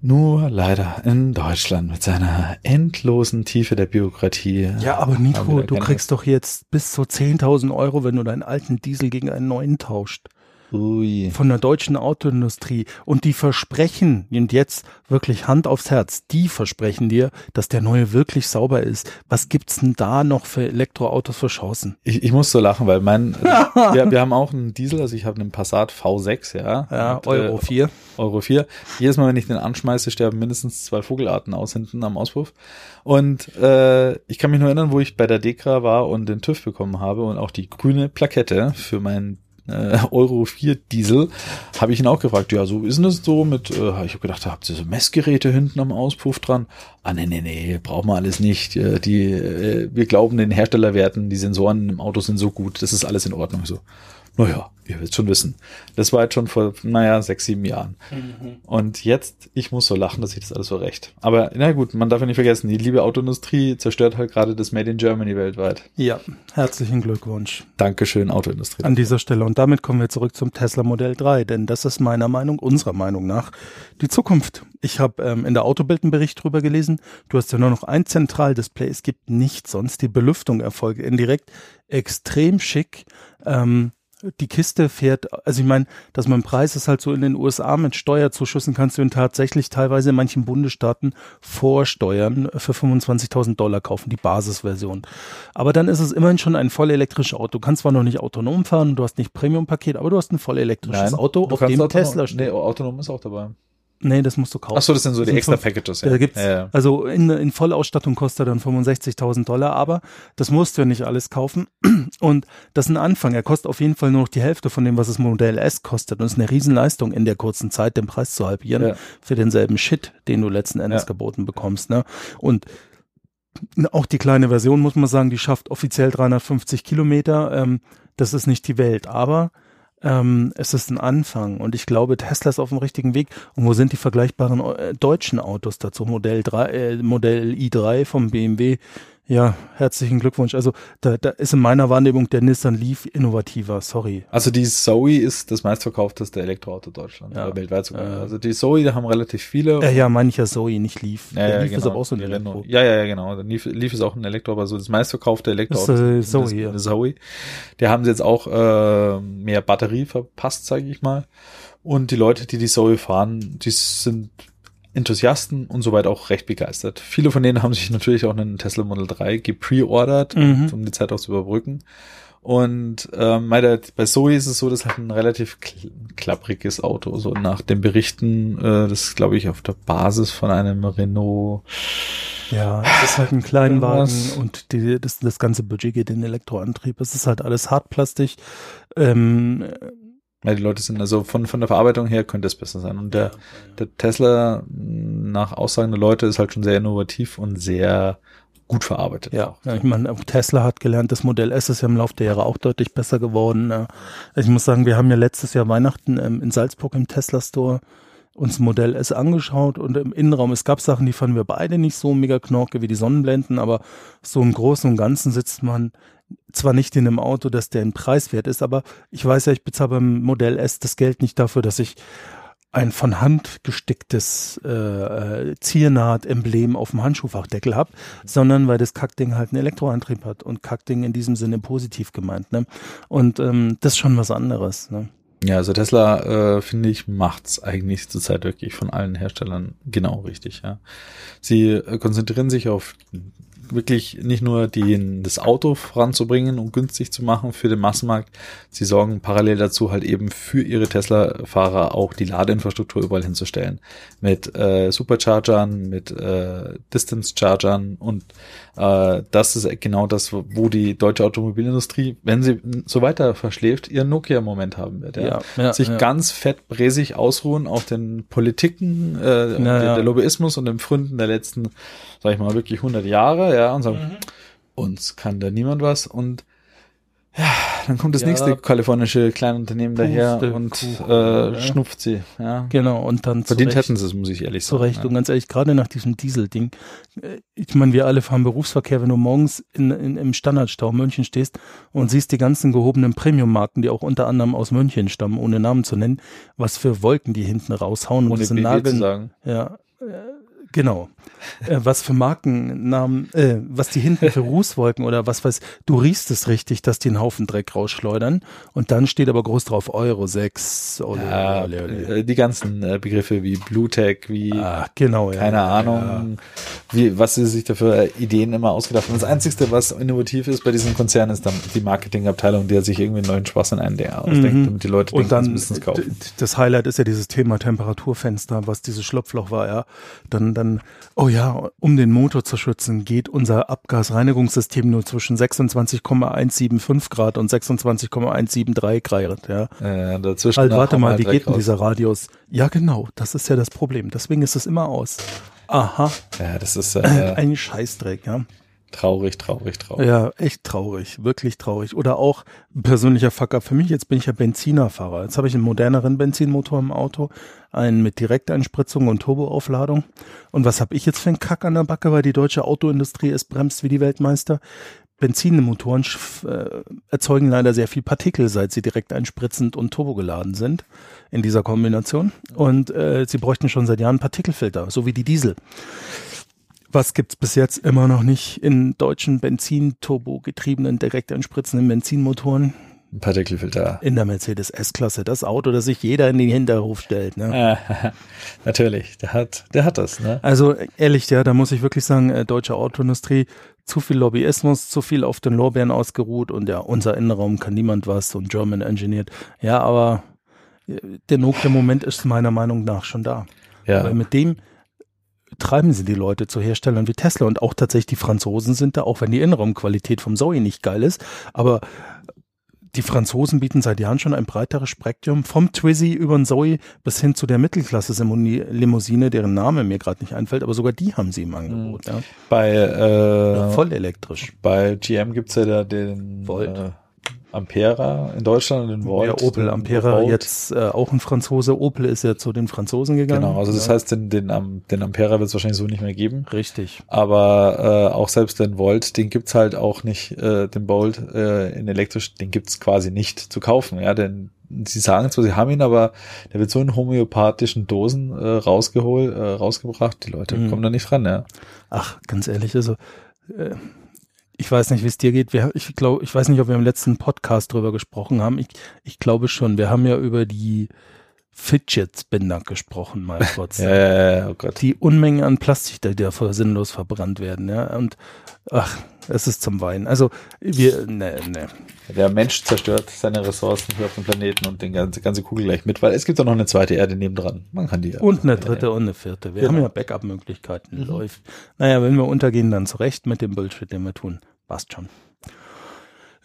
Nur leider in Deutschland mit seiner endlosen Tiefe der Bürokratie. Ja, aber Nico, du kriegst doch jetzt bis zu 10.000 Euro, wenn du deinen alten Diesel gegen einen neuen tauscht. Ui. von der deutschen Autoindustrie. Und die versprechen, und jetzt wirklich Hand aufs Herz, die versprechen dir, dass der neue wirklich sauber ist. Was gibt's denn da noch für Elektroautos für Chancen? Ich, ich muss so lachen, weil mein, wir, wir haben auch einen Diesel, also ich habe einen Passat V6, ja. Ja, und, Euro 4. Äh, Euro 4. Jedes Mal, wenn ich den anschmeiße, sterben mindestens zwei Vogelarten aus hinten am Auspuff. Und äh, ich kann mich nur erinnern, wo ich bei der Dekra war und den TÜV bekommen habe und auch die grüne Plakette für meinen äh, Euro 4 Diesel, habe ich ihn auch gefragt, ja, so ist das so mit, äh, ich habe gedacht, habt ihr so Messgeräte hinten am Auspuff dran? Ah, nee, nee, nee, brauchen wir alles nicht. Äh, die, äh, wir glauben den Herstellerwerten, die Sensoren im Auto sind so gut, das ist alles in Ordnung. So, naja, ihr werdet schon wissen. Das war jetzt schon vor, naja, sechs, sieben Jahren. Mhm. Und jetzt, ich muss so lachen, dass ich das alles so recht. Aber na gut, man darf ja nicht vergessen, die liebe Autoindustrie zerstört halt gerade das Made in Germany weltweit. Ja, herzlichen Glückwunsch. Dankeschön, Autoindustrie. An dieser Stelle. Und damit kommen wir zurück zum Tesla Modell 3, denn das ist meiner Meinung, unserer Meinung nach, die Zukunft. Ich habe ähm, in der Autobild einen Bericht drüber gelesen. Du hast ja nur noch ein Zentraldisplay. Es gibt nichts sonst. Die Belüftung erfolgt indirekt extrem schick. Ähm, die Kiste fährt, also ich meine, dass man Preis ist halt so in den USA mit Steuerzuschüssen kannst du ihn tatsächlich teilweise in manchen Bundesstaaten vorsteuern für 25.000 Dollar kaufen, die Basisversion. Aber dann ist es immerhin schon ein voll elektrisches Auto. Du kannst zwar noch nicht autonom fahren, du hast nicht Premium-Paket, aber du hast ein voll elektrisches Nein, Auto, auf dem Tesla steht. Nee, autonom ist auch dabei. Nee, das musst du kaufen. Ach so, das sind so die extra Packages. Ja. Da gibt's, ja, ja. Also in, in Vollausstattung kostet er dann 65.000 Dollar, aber das musst du ja nicht alles kaufen. Und das ist ein Anfang. Er kostet auf jeden Fall nur noch die Hälfte von dem, was das Modell S kostet. Und es ist eine Riesenleistung in der kurzen Zeit, den Preis zu halbieren ja. für denselben Shit, den du letzten Endes geboten bekommst. Ne? Und auch die kleine Version, muss man sagen, die schafft offiziell 350 Kilometer. Ähm, das ist nicht die Welt, aber ähm, es ist ein Anfang und ich glaube, Tesla ist auf dem richtigen Weg. Und wo sind die vergleichbaren äh, deutschen Autos dazu? Modell 3, äh, Modell i3 vom BMW ja, herzlichen Glückwunsch. Also da, da ist in meiner Wahrnehmung der Nissan Leaf innovativer, sorry. Also die Zoe ist das meistverkaufteste Elektroauto Deutschland, ja. weltweit sogar. Äh, also die Zoe, da haben relativ viele. Ja, ja, meine ich ja Zoe, nicht Leaf. Ja, ja, Leaf genau. ist aber auch so ein Elektro. Ja, ja, ja, genau. Leaf, Leaf ist auch ein Elektro, aber so das meistverkaufte Elektroauto das ist, äh, Zoe, ja. Zoe. Der haben sie jetzt auch äh, mehr Batterie verpasst, sage ich mal. Und die Leute, die die Zoe fahren, die sind Enthusiasten und soweit auch recht begeistert. Viele von denen haben sich natürlich auch einen Tesla Model 3 gepreordert, mhm. um die Zeit auch zu überbrücken. Und ähm, bei Zoe ist es so, dass halt ein relativ klappriges Auto, so nach den Berichten, äh, das glaube ich auf der Basis von einem Renault Ja, es ist halt ein Kleinwagen Irgendwas- und die, das, das ganze Budget geht in Elektroantrieb. Es ist halt alles Hartplastik. Ähm, Ja, die Leute sind also von, von der Verarbeitung her könnte es besser sein. Und der, der Tesla, nach Aussagen der Leute, ist halt schon sehr innovativ und sehr gut verarbeitet. Ja, auch. ja, ich meine, Tesla hat gelernt, das Modell S ist ja im Laufe der Jahre auch deutlich besser geworden. ja. Ich muss sagen, wir haben ja letztes Jahr Weihnachten ähm, in Salzburg im Tesla Store uns Modell S angeschaut und im Innenraum, es gab Sachen, die fanden wir beide nicht so mega knorke wie die Sonnenblenden, aber so im Großen und Ganzen sitzt man zwar nicht in einem Auto, dass der ein Preiswert ist, aber ich weiß ja, ich bezahle beim Modell S das Geld nicht dafür, dass ich ein von Hand gesticktes äh, äh, Ziernaht-Emblem auf dem Handschuhfachdeckel habe, sondern weil das Kackding halt einen Elektroantrieb hat und Kackding in diesem Sinne positiv gemeint. Ne? Und ähm, das ist schon was anderes. Ne? Ja, also Tesla, äh, finde ich, macht's eigentlich zurzeit wirklich von allen Herstellern genau richtig. Ja. Sie äh, konzentrieren sich auf wirklich nicht nur den, das Auto voranzubringen und günstig zu machen für den Massenmarkt. Sie sorgen parallel dazu halt eben für ihre Tesla-Fahrer auch die Ladeinfrastruktur überall hinzustellen. Mit äh, Superchargern, mit äh, Distance-Chargern und äh, das ist genau das, wo die deutsche Automobilindustrie, wenn sie so weiter verschläft, ihren Nokia-Moment haben wird. Ja. ja, sich ja. ganz fett bräsig ausruhen auf den Politiken, äh, Ja, der, der Lobbyismus und den Fründen der letzten, sag ich mal, wirklich 100 Jahre, ja, und sagen, Mhm. uns kann da niemand was und ja, dann kommt das Ja. nächste kalifornische Kleinunternehmen daher und Pustekuchen, äh, ja. schnupft sie, ja. Genau, und dann Verdient zu Recht- hätten sie es, muss ich ehrlich Zu sagen. Recht. Und ganz ehrlich, gerade nach diesem Diesel-Ding, äh, ich meine, wir alle fahren Berufsverkehr, wenn du morgens in, in, im Standardstau München stehst und siehst die ganzen gehobenen Premium-Marken, die auch unter anderem aus München stammen, ohne Namen zu nennen, was für Wolken die hinten raushauen und diese Nageln. sagen. Ja, äh, genau. Äh, was für Markennamen, äh, was die hinten für Rußwolken oder was weiß, du riechst es richtig, dass die einen Haufen Dreck rausschleudern und dann steht aber groß drauf Euro 6, ole, Ja, ole, ole. äh, die ganzen äh, Begriffe wie Bluetech, wie Ah, genau, ja. keine ja, Ahnung, wie, was sie sich dafür Ideen immer ausgedacht haben. Das Einzige, was innovativ ist bei diesem Konzern, ist dann die Marketingabteilung, die sich irgendwie einen neuen Spaß in einen der ausdenkt, Mhm. damit die Leute Und dann sie müssen es kaufen. das Highlight ist ja dieses Thema Temperaturfenster, was dieses Schlupfloch war, ja. Dann, dann, oh ja, um den Motor zu schützen, geht unser Abgasreinigungssystem nur zwischen 26,175 Grad und 26,173 Grad, ja. Äh, dazwischen Halt, warte mal, halt wie geht denn dieser Radius? Ja, genau, das ist ja das Problem. Deswegen ist es immer aus. Aha, Ja, das ist äh, ein Scheißdreck, ja. Traurig, traurig, traurig. Ja, echt traurig, wirklich traurig. Oder auch ein persönlicher Fucker für mich. Jetzt bin ich ja Benzinerfahrer. Jetzt habe ich einen moderneren Benzinmotor im Auto, einen mit Direkteinspritzung und Turboaufladung. Und was habe ich jetzt für einen Kack an der Backe, weil die deutsche Autoindustrie es bremst wie die Weltmeister? Benzinmotoren äh, erzeugen leider sehr viel Partikel, seit sie direkt einspritzend und turbogeladen sind in dieser Kombination. Und äh, sie bräuchten schon seit Jahren Partikelfilter, so wie die Diesel. Was gibt's bis jetzt immer noch nicht in deutschen Benzin-Turbo getriebenen, direkt einspritzenden Benzinmotoren? Ein Partikelfilter. In der Mercedes S-Klasse, das Auto, das sich jeder in den Hinterhof stellt. Ne? Natürlich, der hat, der hat das, ne? Also ehrlich, ja, da muss ich wirklich sagen, äh, deutsche Autoindustrie, zu viel Lobbyismus, zu viel auf den Lorbeeren ausgeruht und ja, unser Innenraum kann niemand was und German engineert. Ja, aber äh, der Nokia-Moment ist meiner Meinung nach schon da. Ja. Weil mit dem treiben sie die Leute zu Herstellern wie Tesla und auch tatsächlich die Franzosen sind da, auch wenn die Innenraumqualität vom Zoe nicht geil ist, aber die Franzosen bieten seit Jahren schon ein breiteres Spektrum vom Twizy über den Zoe bis hin zu der Mittelklasse-Limousine, deren Name mir gerade nicht einfällt, aber sogar die haben sie im Angebot. Ja. Bei, äh, Voll elektrisch. bei GM gibt's ja da den Volt. Äh, Ampera in Deutschland und den Volt. ja, Opel Ampera, Volt. jetzt äh, auch ein Franzose. Opel ist ja zu den Franzosen gegangen. Genau, also das ja. heißt, den, den, den Ampera wird es wahrscheinlich so nicht mehr geben. Richtig. Aber äh, auch selbst den Volt, den gibt's halt auch nicht, äh, den Bolt äh, in elektrisch, den gibt's quasi nicht zu kaufen. Ja, denn sie sagen zwar, sie haben ihn, aber der wird so in homöopathischen Dosen äh, rausgeholt, äh, rausgebracht. Die Leute Mhm. kommen da nicht ran, ja. Ach, ganz ehrlich, also äh, ich weiß nicht, wie es dir geht. Wir, ich glaube, ich weiß nicht, ob wir im letzten Podcast drüber gesprochen haben. Ich, ich glaube schon. Wir haben ja über die Fidget Spinner gesprochen, mal kurz. Ja, ja, ja, oh Gott. Die Unmengen an Plastik, die davor sinnlos verbrannt werden, ja. Und ach, Es ist zum Weinen. Also wir, ne, ne. Der Mensch zerstört seine Ressourcen hier auf dem Planeten und den ganze, ganze Kugel gleich mit, weil es gibt auch noch eine zweite Erde nebendran. Man kann die ja. Und eine dritte und eine vierte. Wir Genau. haben ja Backup-Möglichkeiten. Läuft. Naja, wenn wir untergehen, dann zurecht mit dem Bullshit, den wir tun. Passt schon.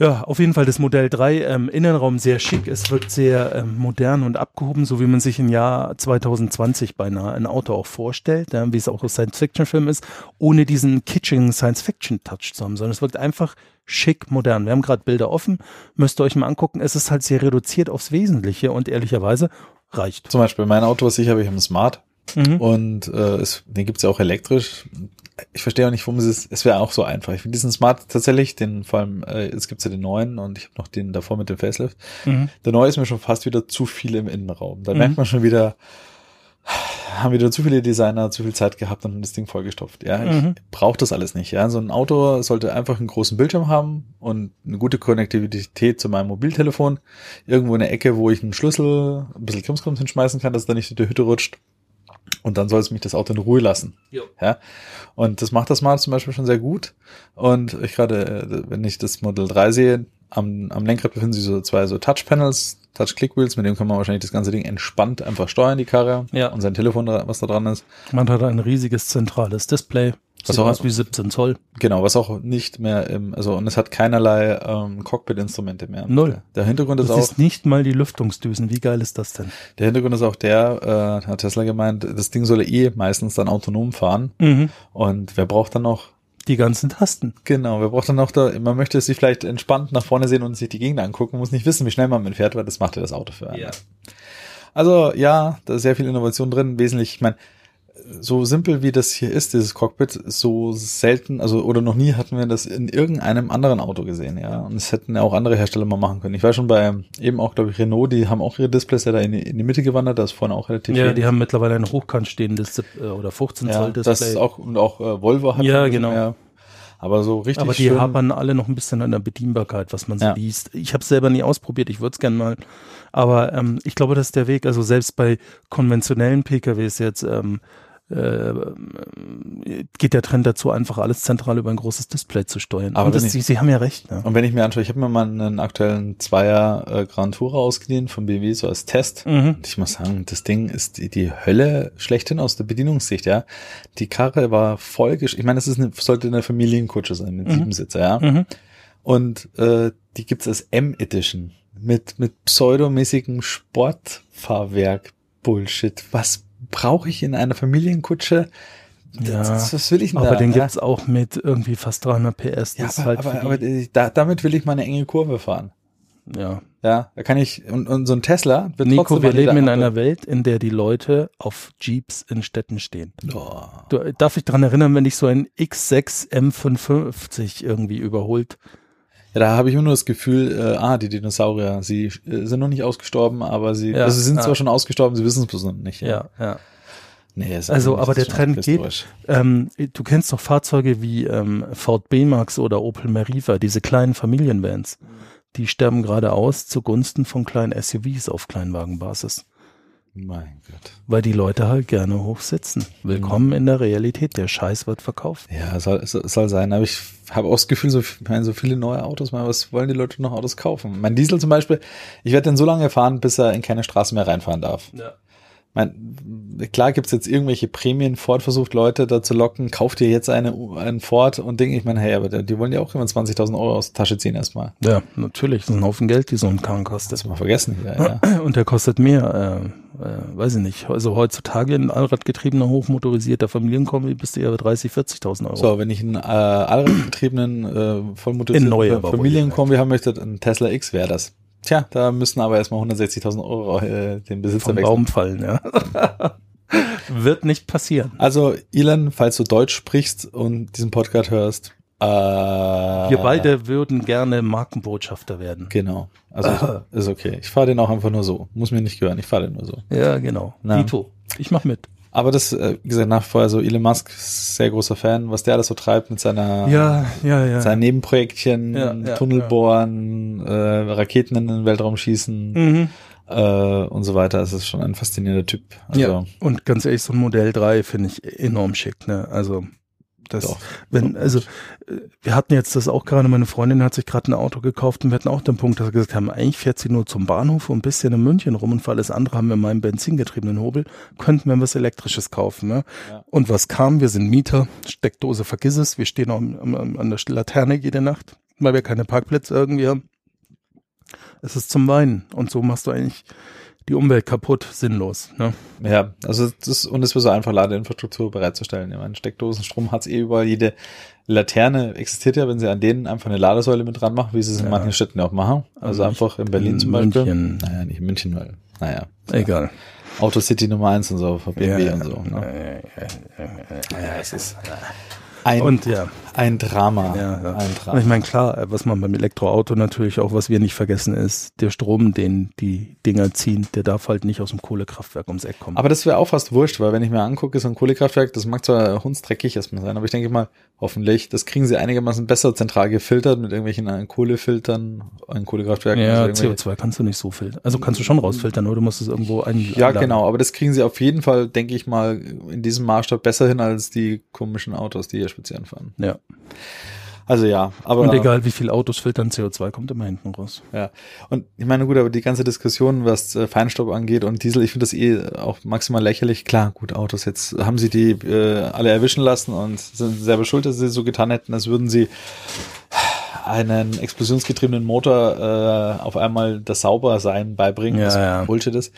Ja, auf jeden Fall das Modell 3, ähm, Innenraum sehr schick. Es wirkt sehr ähm, modern und abgehoben, so wie man sich im Jahr 2020 beinahe ein Auto auch vorstellt, ja, wie es auch ein Science-Fiction-Film ist, ohne diesen kitschigen Science-Fiction-Touch zu haben, sondern es wirkt einfach schick modern. Wir haben gerade Bilder offen, müsst ihr euch mal angucken. Es ist halt sehr reduziert aufs Wesentliche und ehrlicherweise reicht. Zum Beispiel mein Auto, was ich habe, ich habe ein Smart Mhm. und äh, es, den gibt's ja auch elektrisch. Ich verstehe auch nicht, warum es ist. Es wäre auch so einfach. Ich finde diesen Smart tatsächlich, den vor allem, äh, jetzt gibt's ja den neuen und ich habe noch den davor mit dem Facelift. Mhm. Der neue ist mir schon fast wieder zu viel im Innenraum. Da Mhm. merkt man schon wieder, haben wieder zu viele Designer zu viel Zeit gehabt und haben das Ding vollgestopft. Ja, ich Mhm. brauche das alles nicht. Ja, so ein Auto sollte einfach einen großen Bildschirm haben und eine gute Konnektivität zu meinem Mobiltelefon. Irgendwo in der Ecke, wo ich einen Schlüssel, ein bisschen Krimskrams hinschmeißen kann, dass es da nicht in die Hütte rutscht. Und dann soll es mich das Auto in Ruhe lassen. Jo. Ja. Und das macht das Smart zum Beispiel schon sehr gut. Und ich gerade, äh, wenn ich das Model 3 sehe, am, am Lenkrad befinden sich so zwei so Touch-Panels, Touch-Click-Wheels, mit dem kann man wahrscheinlich das ganze Ding entspannt einfach steuern, die Karre. Ja. Und sein Telefon, was da dran ist. Man hat ein riesiges zentrales Display. Was Sieht auch- aus wie 17 Zoll. Genau, was auch nicht mehr im, also, und es hat keinerlei ähm, Cockpit-Instrumente mehr. Null. Der, Hintergrund ist Das auch, ist nicht mal die Lüftungsdüsen. Wie geil ist das denn? der Hintergrund ist auch der, äh, hat Tesla gemeint, das Ding soll eh meistens dann autonom fahren. Mhm. Und wer braucht dann noch Die ganzen Tasten. Genau, wer braucht dann noch da, man möchte sich vielleicht entspannt nach vorne sehen und sich die Gegend angucken, muss nicht wissen, wie schnell man fährt, weil das macht ja das Auto für einen. Also ja, da ist sehr viel Innovation drin, wesentlich, ich meine, so simpel wie das hier ist, dieses Cockpit, so selten, also oder noch nie hatten wir das in irgendeinem anderen Auto gesehen, ja. Und es hätten ja auch andere Hersteller mal machen können. Ich war schon bei eben auch, glaube ich, Renault, die haben auch ihre Displays ja da in die, in die Mitte gewandert, das ist vorne auch relativ Ja, wenig. die haben mittlerweile ein hochkant stehendes äh, oder 15 ja, Zoll das Display. ist auch und auch äh, Volvo hat Ja, genau. mehr. Aber so richtig Aber die schön, hapern alle noch ein bisschen an der Bedienbarkeit, was man so Ja. liest. Ich habe es selber nie ausprobiert, ich würde es gerne mal. Aber ähm, ich glaube, das ist der Weg. Also selbst bei konventionellen PKWs jetzt ähm, äh, geht der Trend dazu, einfach alles zentral über ein großes Display zu steuern. Aber das, ich- sie, sie haben ja recht. Ne? Und wenn ich mir anschaue, ich habe mir mal einen aktuellen Zweier äh, Grand Tourer ausgeliehen von BMW so als Test. Mhm. Und ich muss sagen, das Ding ist die, die Hölle schlechthin aus der Bedienungssicht, ja. Die Karre war voll, ich meine, das ist eine, sollte eine Familienkutsche sein mit sieben Sitzer, ja. Mhm. Und äh, die gibt's als M-Edition mit mit pseudomäßigem Sportfahrwerk Bullshit. Was brauche ich in einer Familienkutsche? Ja, Das, was will ich denn Aber da? den ja? gibt's auch mit irgendwie fast 300 PS. Ja, aber, halt aber, aber da, damit will ich mal eine enge Kurve fahren. ja. Ja, da kann ich, und, und so ein Tesla wird Nico, wir leben in Ampel- einer Welt, in der die Leute auf Jeeps in Städten stehen. Oh. Du, darf ich dran erinnern, wenn dich so ein X6 M550 irgendwie überholt? Ja, da habe ich immer nur das Gefühl, äh, ah, die Dinosaurier, sie äh, sind noch nicht ausgestorben, aber sie, Ja, also sie sind ja. zwar schon ausgestorben, sie wissen es bloß noch nicht. Ja, ja. Nee, ist Also, aber der Trend geht. Ähm, du kennst doch Fahrzeuge wie ähm, Ford B-Max oder Opel Meriva, diese kleinen Familienvans. Die sterben gerade aus zugunsten von kleinen SUVs auf Kleinwagenbasis. Mein Gott. Weil die Leute halt gerne hoch sitzen. Willkommen in der Realität. Der Scheiß wird verkauft. Ja, soll, soll, sein, aber ich habe auch das Gefühl, so, meine, so viele neue Autos, mal, was wollen die Leute noch Autos kaufen? Mein Diesel zum Beispiel, ich werde den so lange fahren, bis er in keine Straße mehr reinfahren darf. Ja. Mein, klar gibt's jetzt irgendwelche Prämien, Ford versucht Leute dazu locken, kauft ihr jetzt eine, einen Ford und Ding, ich meine, hey, aber die wollen ja auch immer 20.000 Euro aus der Tasche ziehen erstmal. Ja, natürlich. Das ist ein Haufen Geld, die so ein Das kostet. mal vergessen hier, ja. Und der kostet mehr, äh, äh, weiß ich nicht. Also heutzutage ein allradgetriebener, hochmotorisierter Familienkombi bist du eher bei 30, 40.000 Euro. So, wenn ich einen äh, allradgetriebenen, äh, In vollmotorisierten Familienkombi haben möchte, ein Tesla X wäre das. Tja, da müssen aber erstmal 160.000 Euro äh, den Besitzer vom wechseln. Baum fallen, ja. Wird nicht passieren. Also, Elon, falls du Deutsch sprichst und diesen Podcast hörst, äh, Wir beide würden gerne Markenbotschafter werden. Genau. Also ist okay. Ich fahre den auch einfach nur so. Muss mir nicht gehören. Ich fahre den nur so. Ja, genau. Na. Dito. Ich mach mit. Aber das, äh, wie gesagt, nach wie vor, also Elon Musk, sehr großer Fan, was der alles so treibt mit seiner, Ja, ja, ja. seinen Nebenprojektchen, Ja, ja, Tunnel ja. bohren, äh, Raketen in den Weltraum schießen Mhm. äh, und so weiter. Es ist schon ein faszinierender Typ. Also, ja. Und ganz ehrlich, so ein Modell 3 finde ich enorm schick, ne? Also Das, Doch. wenn, also, äh, wir hatten jetzt das auch gerade, meine Freundin hat sich gerade ein Auto gekauft und wir hatten auch den Punkt, dass wir gesagt haben, eigentlich fährt sie nur zum Bahnhof und ein bisschen in München rum und für alles andere haben wir meinen benzingetriebenen Hobel, könnten wir was Elektrisches kaufen. Ne? Ja. Und was kam? Wir sind Mieter, Steckdose vergiss es, wir stehen auch an der Laterne jede Nacht, weil wir keine Parkplätze irgendwie haben. Es ist zum Weinen und so machst du eigentlich die Umwelt kaputt, sinnlos. Ne? Ja, also das und es wird so einfach Ladeinfrastruktur bereitzustellen. Ich meine, Steckdosenstrom hat's eh überall. Jede Laterne existiert ja, wenn sie an denen einfach eine Ladesäule mit dran machen, wie sie es in Ja. manchen Städten ja auch machen. Also einfach in Berlin in zum Beispiel. München. Naja, nicht in München, weil, naja. Egal. Autocity Nummer eins und so, von BMW und so. Ne? Ja, es ist ein, Und ja, ein Drama. ja, ja. Ein Drama. ich meine, klar, was man beim Elektroauto natürlich auch, was wir nicht vergessen, ist, der Strom, den die Dinger ziehen, der darf halt nicht aus dem Kohlekraftwerk ums Eck kommen. Aber das wäre auch fast wurscht, weil wenn ich mir angucke, so ein Kohlekraftwerk, das mag zwar hundsdreckig erstmal sein, aber ich denke mal, hoffentlich, das kriegen sie einigermaßen besser zentral gefiltert mit irgendwelchen äh, Kohlefiltern, ein Kohlekraftwerk. ja, also irgendwelche- CO2 kannst du nicht so filtern. Also kannst du schon rausfiltern, oder du musst es irgendwo ein. Ja, einladen. genau, aber das kriegen sie auf jeden Fall, denke ich mal, in diesem Maßstab besser hin als die komischen Autos, die hier spazieren fahren. Ja. Also ja, aber Und egal wie viel Autos filtern, CO2 kommt immer hinten raus. ja. Und ich meine, gut, aber die ganze Diskussion, was äh, Feinstaub angeht und Diesel, ich finde das eh auch maximal lächerlich. Klar, gut, Autos, jetzt haben sie die äh, alle erwischen lassen und sind selber schuld, dass sie so getan hätten, als würden sie einen explosionsgetriebenen Motor äh, auf einmal das Saubersein beibringen, Ja, was ja. Bullshit ist.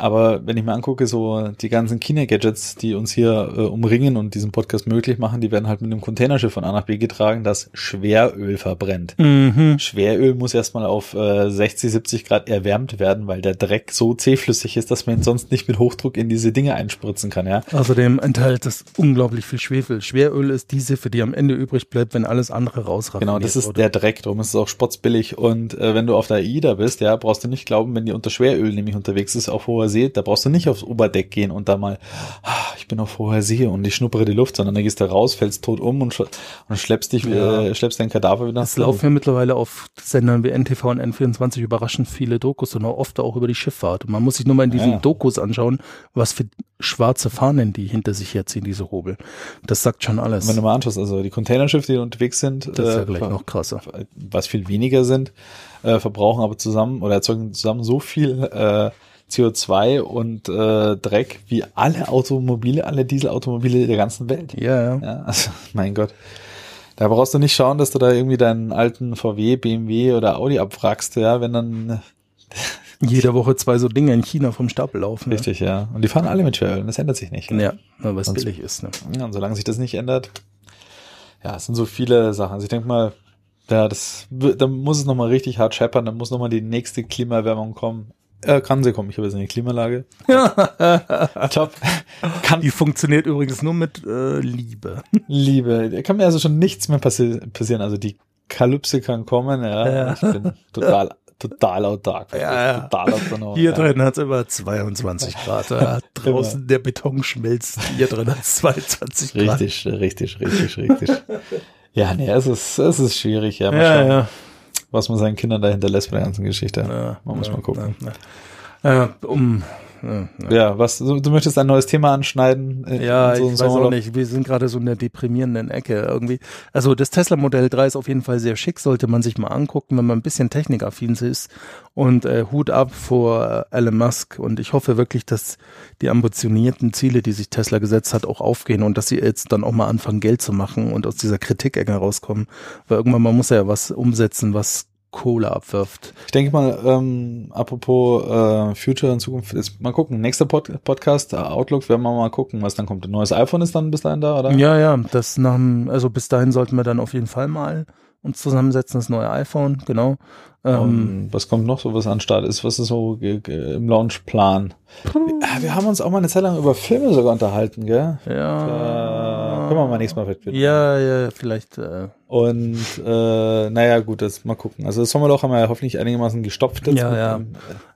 Aber wenn ich mir angucke, so die ganzen China-Gadgets, die uns hier äh, umringen und diesen Podcast möglich machen, die werden halt mit einem Containerschiff von A nach B getragen, das Schweröl verbrennt. Mhm. Schweröl muss erstmal auf äh, 60, 70 Grad erwärmt werden, weil der Dreck so zähflüssig ist, dass man ihn sonst nicht mit Hochdruck in diese Dinge einspritzen kann, ja. Außerdem enthält es unglaublich viel Schwefel. Schweröl ist die Siffe, die am Ende übrig bleibt, wenn alles andere rausraffiniert Genau, das ist wurde. der Dreck, darum ist es auch spotzbillig. Und äh, wenn du auf der AIDA bist, ja, brauchst du nicht glauben, wenn die unter Schweröl nämlich unterwegs ist, auf hoher See, da brauchst du nicht aufs Oberdeck gehen und da mal, ah, ich bin auf hoher See und ich schnuppere die Luft, sondern da gehst du raus, fällst tot um und, sch und schleppst dich, Ja. äh, schleppst dein Kadaver wieder. Es laufen ja mittlerweile auf Sendern wie NTV und N24 überraschend viele Dokus und auch oft auch über die Schifffahrt. Und man muss sich nur mal in diesen Ja. Dokus anschauen, was für schwarze Fahnen die hinter sich herziehen, diese Hobel. Das sagt schon alles. Wenn du mal anschaust, also die Containerschiffe, die unterwegs sind, das ist ja äh, gleich noch krasser. was viel weniger sind, äh, verbrauchen aber zusammen oder erzeugen zusammen so viel äh, CO2 und äh, Dreck wie alle Automobile, alle Dieselautomobile der ganzen Welt. Ja, ja. Ja, also, mein Gott. Da brauchst du nicht schauen, dass du da irgendwie deinen alten VW, BMW oder Audi abwrackst, ja, wenn dann, Jede Woche zwei so Dinge in China vom Stapel laufen. richtig, ja. Und die fahren alle mit Schweröl, das ändert sich nicht. Ja, ja weil es billig ist. Ne? Ja, und solange sich das nicht ändert, ja, es sind so viele Sachen. Also ich denke mal, ja, das, w- da muss es nochmal richtig hart scheppern, dann muss nochmal die nächste Klimaerwärmung kommen. Äh, kann sie kommen, ich habe jetzt eine Klimaanlage. Top. Kann, Die funktioniert übrigens nur mit äh, Liebe. Liebe, da kann mir also schon nichts mehr passi passieren. Also die Kalypse kann kommen, ja. Ja. Ich bin total, total autark. Ja, ja. Total autonom. Hier ja. drin hat es immer 22 Grad. Ja, draußen der Beton schmilzt. Hier drin hat es 22 Grad. Richtig, richtig, richtig, richtig. Ja, nee, es ist, es ist schwierig, ja. Mal Ja, schauen, ja. Was man seinen Kindern da hinterlässt bei der ganzen Geschichte. ja. man muss ja, mal gucken. Ja, ja. Äh, um, ja, ja. Ja, was, du, du möchtest ein neues Thema anschneiden? äh, Ja, in so einem ich weiß auch Sommerloch? nicht. Wir sind gerade so in der deprimierenden Ecke irgendwie. Also das Tesla Modell 3 ist auf jeden Fall sehr schick, sollte man sich mal angucken, wenn man ein bisschen technikaffin ist. Und äh, Hut ab vor äh, Elon Musk. Und ich hoffe wirklich, dass die ambitionierten Ziele, die sich Tesla gesetzt hat, auch aufgehen und dass sie jetzt dann auch mal anfangen, Geld zu machen und aus dieser Kritikecke rauskommen. Weil irgendwann man muss ja was umsetzen, was Kohle abwirft. Ich denke mal, ähm, apropos äh, Future in Zukunft, ist, mal gucken, nächster Pod Podcast, äh, Outlook, werden wir mal gucken, was dann kommt. Ein neues iPhone ist dann bis dahin da, oder? Ja, ja, das nach dem, also bis dahin sollten wir dann auf jeden Fall mal uns zusammensetzen, das neue iPhone, genau. Ähm, Ähm, was kommt noch so, was an Start ist? Was ist so im Launchplan? Ja, wir haben uns auch mal eine Zeit lang über Filme sogar unterhalten, gell? ja. Äh, können wir mal nächstes Mal vielleicht wieder. Ja, ja, vielleicht. Äh, Und äh, naja, gut, das mal gucken. Also das Sommerloch haben wir ja hoffentlich einigermaßen gestopft. jetzt Ja, ja. dem-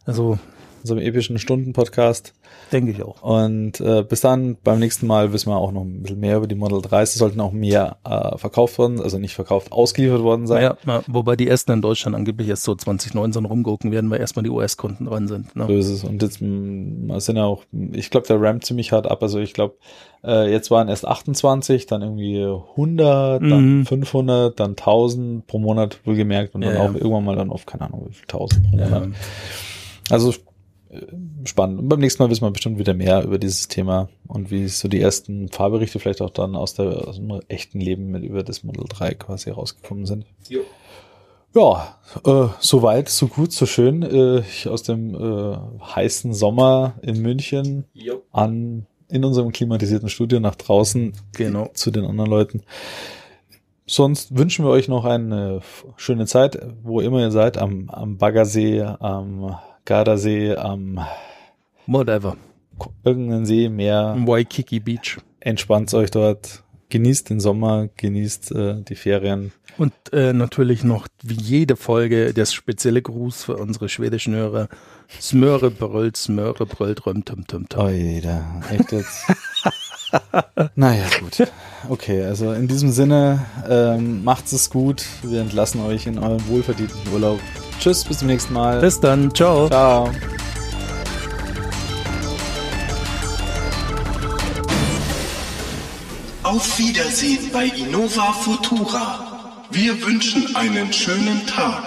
also unserem epischen Stunden-Podcast. Denke ich auch. Und äh, bis dann, beim nächsten Mal wissen wir auch noch ein bisschen mehr über die Model 3. Es sollten auch mehr äh, verkauft worden, also nicht verkauft, ausgeliefert worden sein. Ja, ja, wobei die ersten in Deutschland angeblich erst so 2019 rumgucken werden, weil erstmal die US-Kunden dran sind. Ne? So ist es. Und jetzt mh, sind ja auch, ich glaube, der ramp ziemlich hart ab. Also ich glaube, äh, jetzt waren erst 28, dann irgendwie 100, dann Mhm. 500, dann 1000 pro Monat wohlgemerkt und dann Ja, ja. auch irgendwann mal dann auf, keine Ahnung, wie viel 1000 pro Monat. Ja. Also spannend. Und beim nächsten Mal wissen wir bestimmt wieder mehr über dieses Thema und wie so die ersten Fahrberichte vielleicht auch dann aus, der, aus dem echten Leben mit über das Model 3 quasi rausgekommen sind. Jo. Ja, äh, so weit, so gut, so schön. Äh, ich aus dem äh, heißen Sommer in München Jo. an in unserem klimatisierten Studio nach draußen Genau. zu den anderen Leuten. Sonst wünschen wir euch noch eine schöne Zeit, wo immer ihr seid, am, am Baggersee, am Gardasee, am Whatever. irgendeinen See, Meer. Waikiki Beach. Entspannt euch dort, genießt den Sommer, genießt äh, die Ferien. Und äh, natürlich noch wie jede Folge das spezielle Gruß für unsere schwedischen Hörer. Smöre brüllt, Smöre brüllt, röm, tum, tum, tum. Oi, da, echt jetzt. naja, gut. Okay, also in diesem Sinne, ähm, macht's es gut. Wir entlassen euch in euren wohlverdienten Urlaub. Tschüss, bis zum nächsten Mal. Bis dann. Ciao. Ciao. Auf Wiedersehen bei Innova Futura. Wir wünschen einen schönen Tag.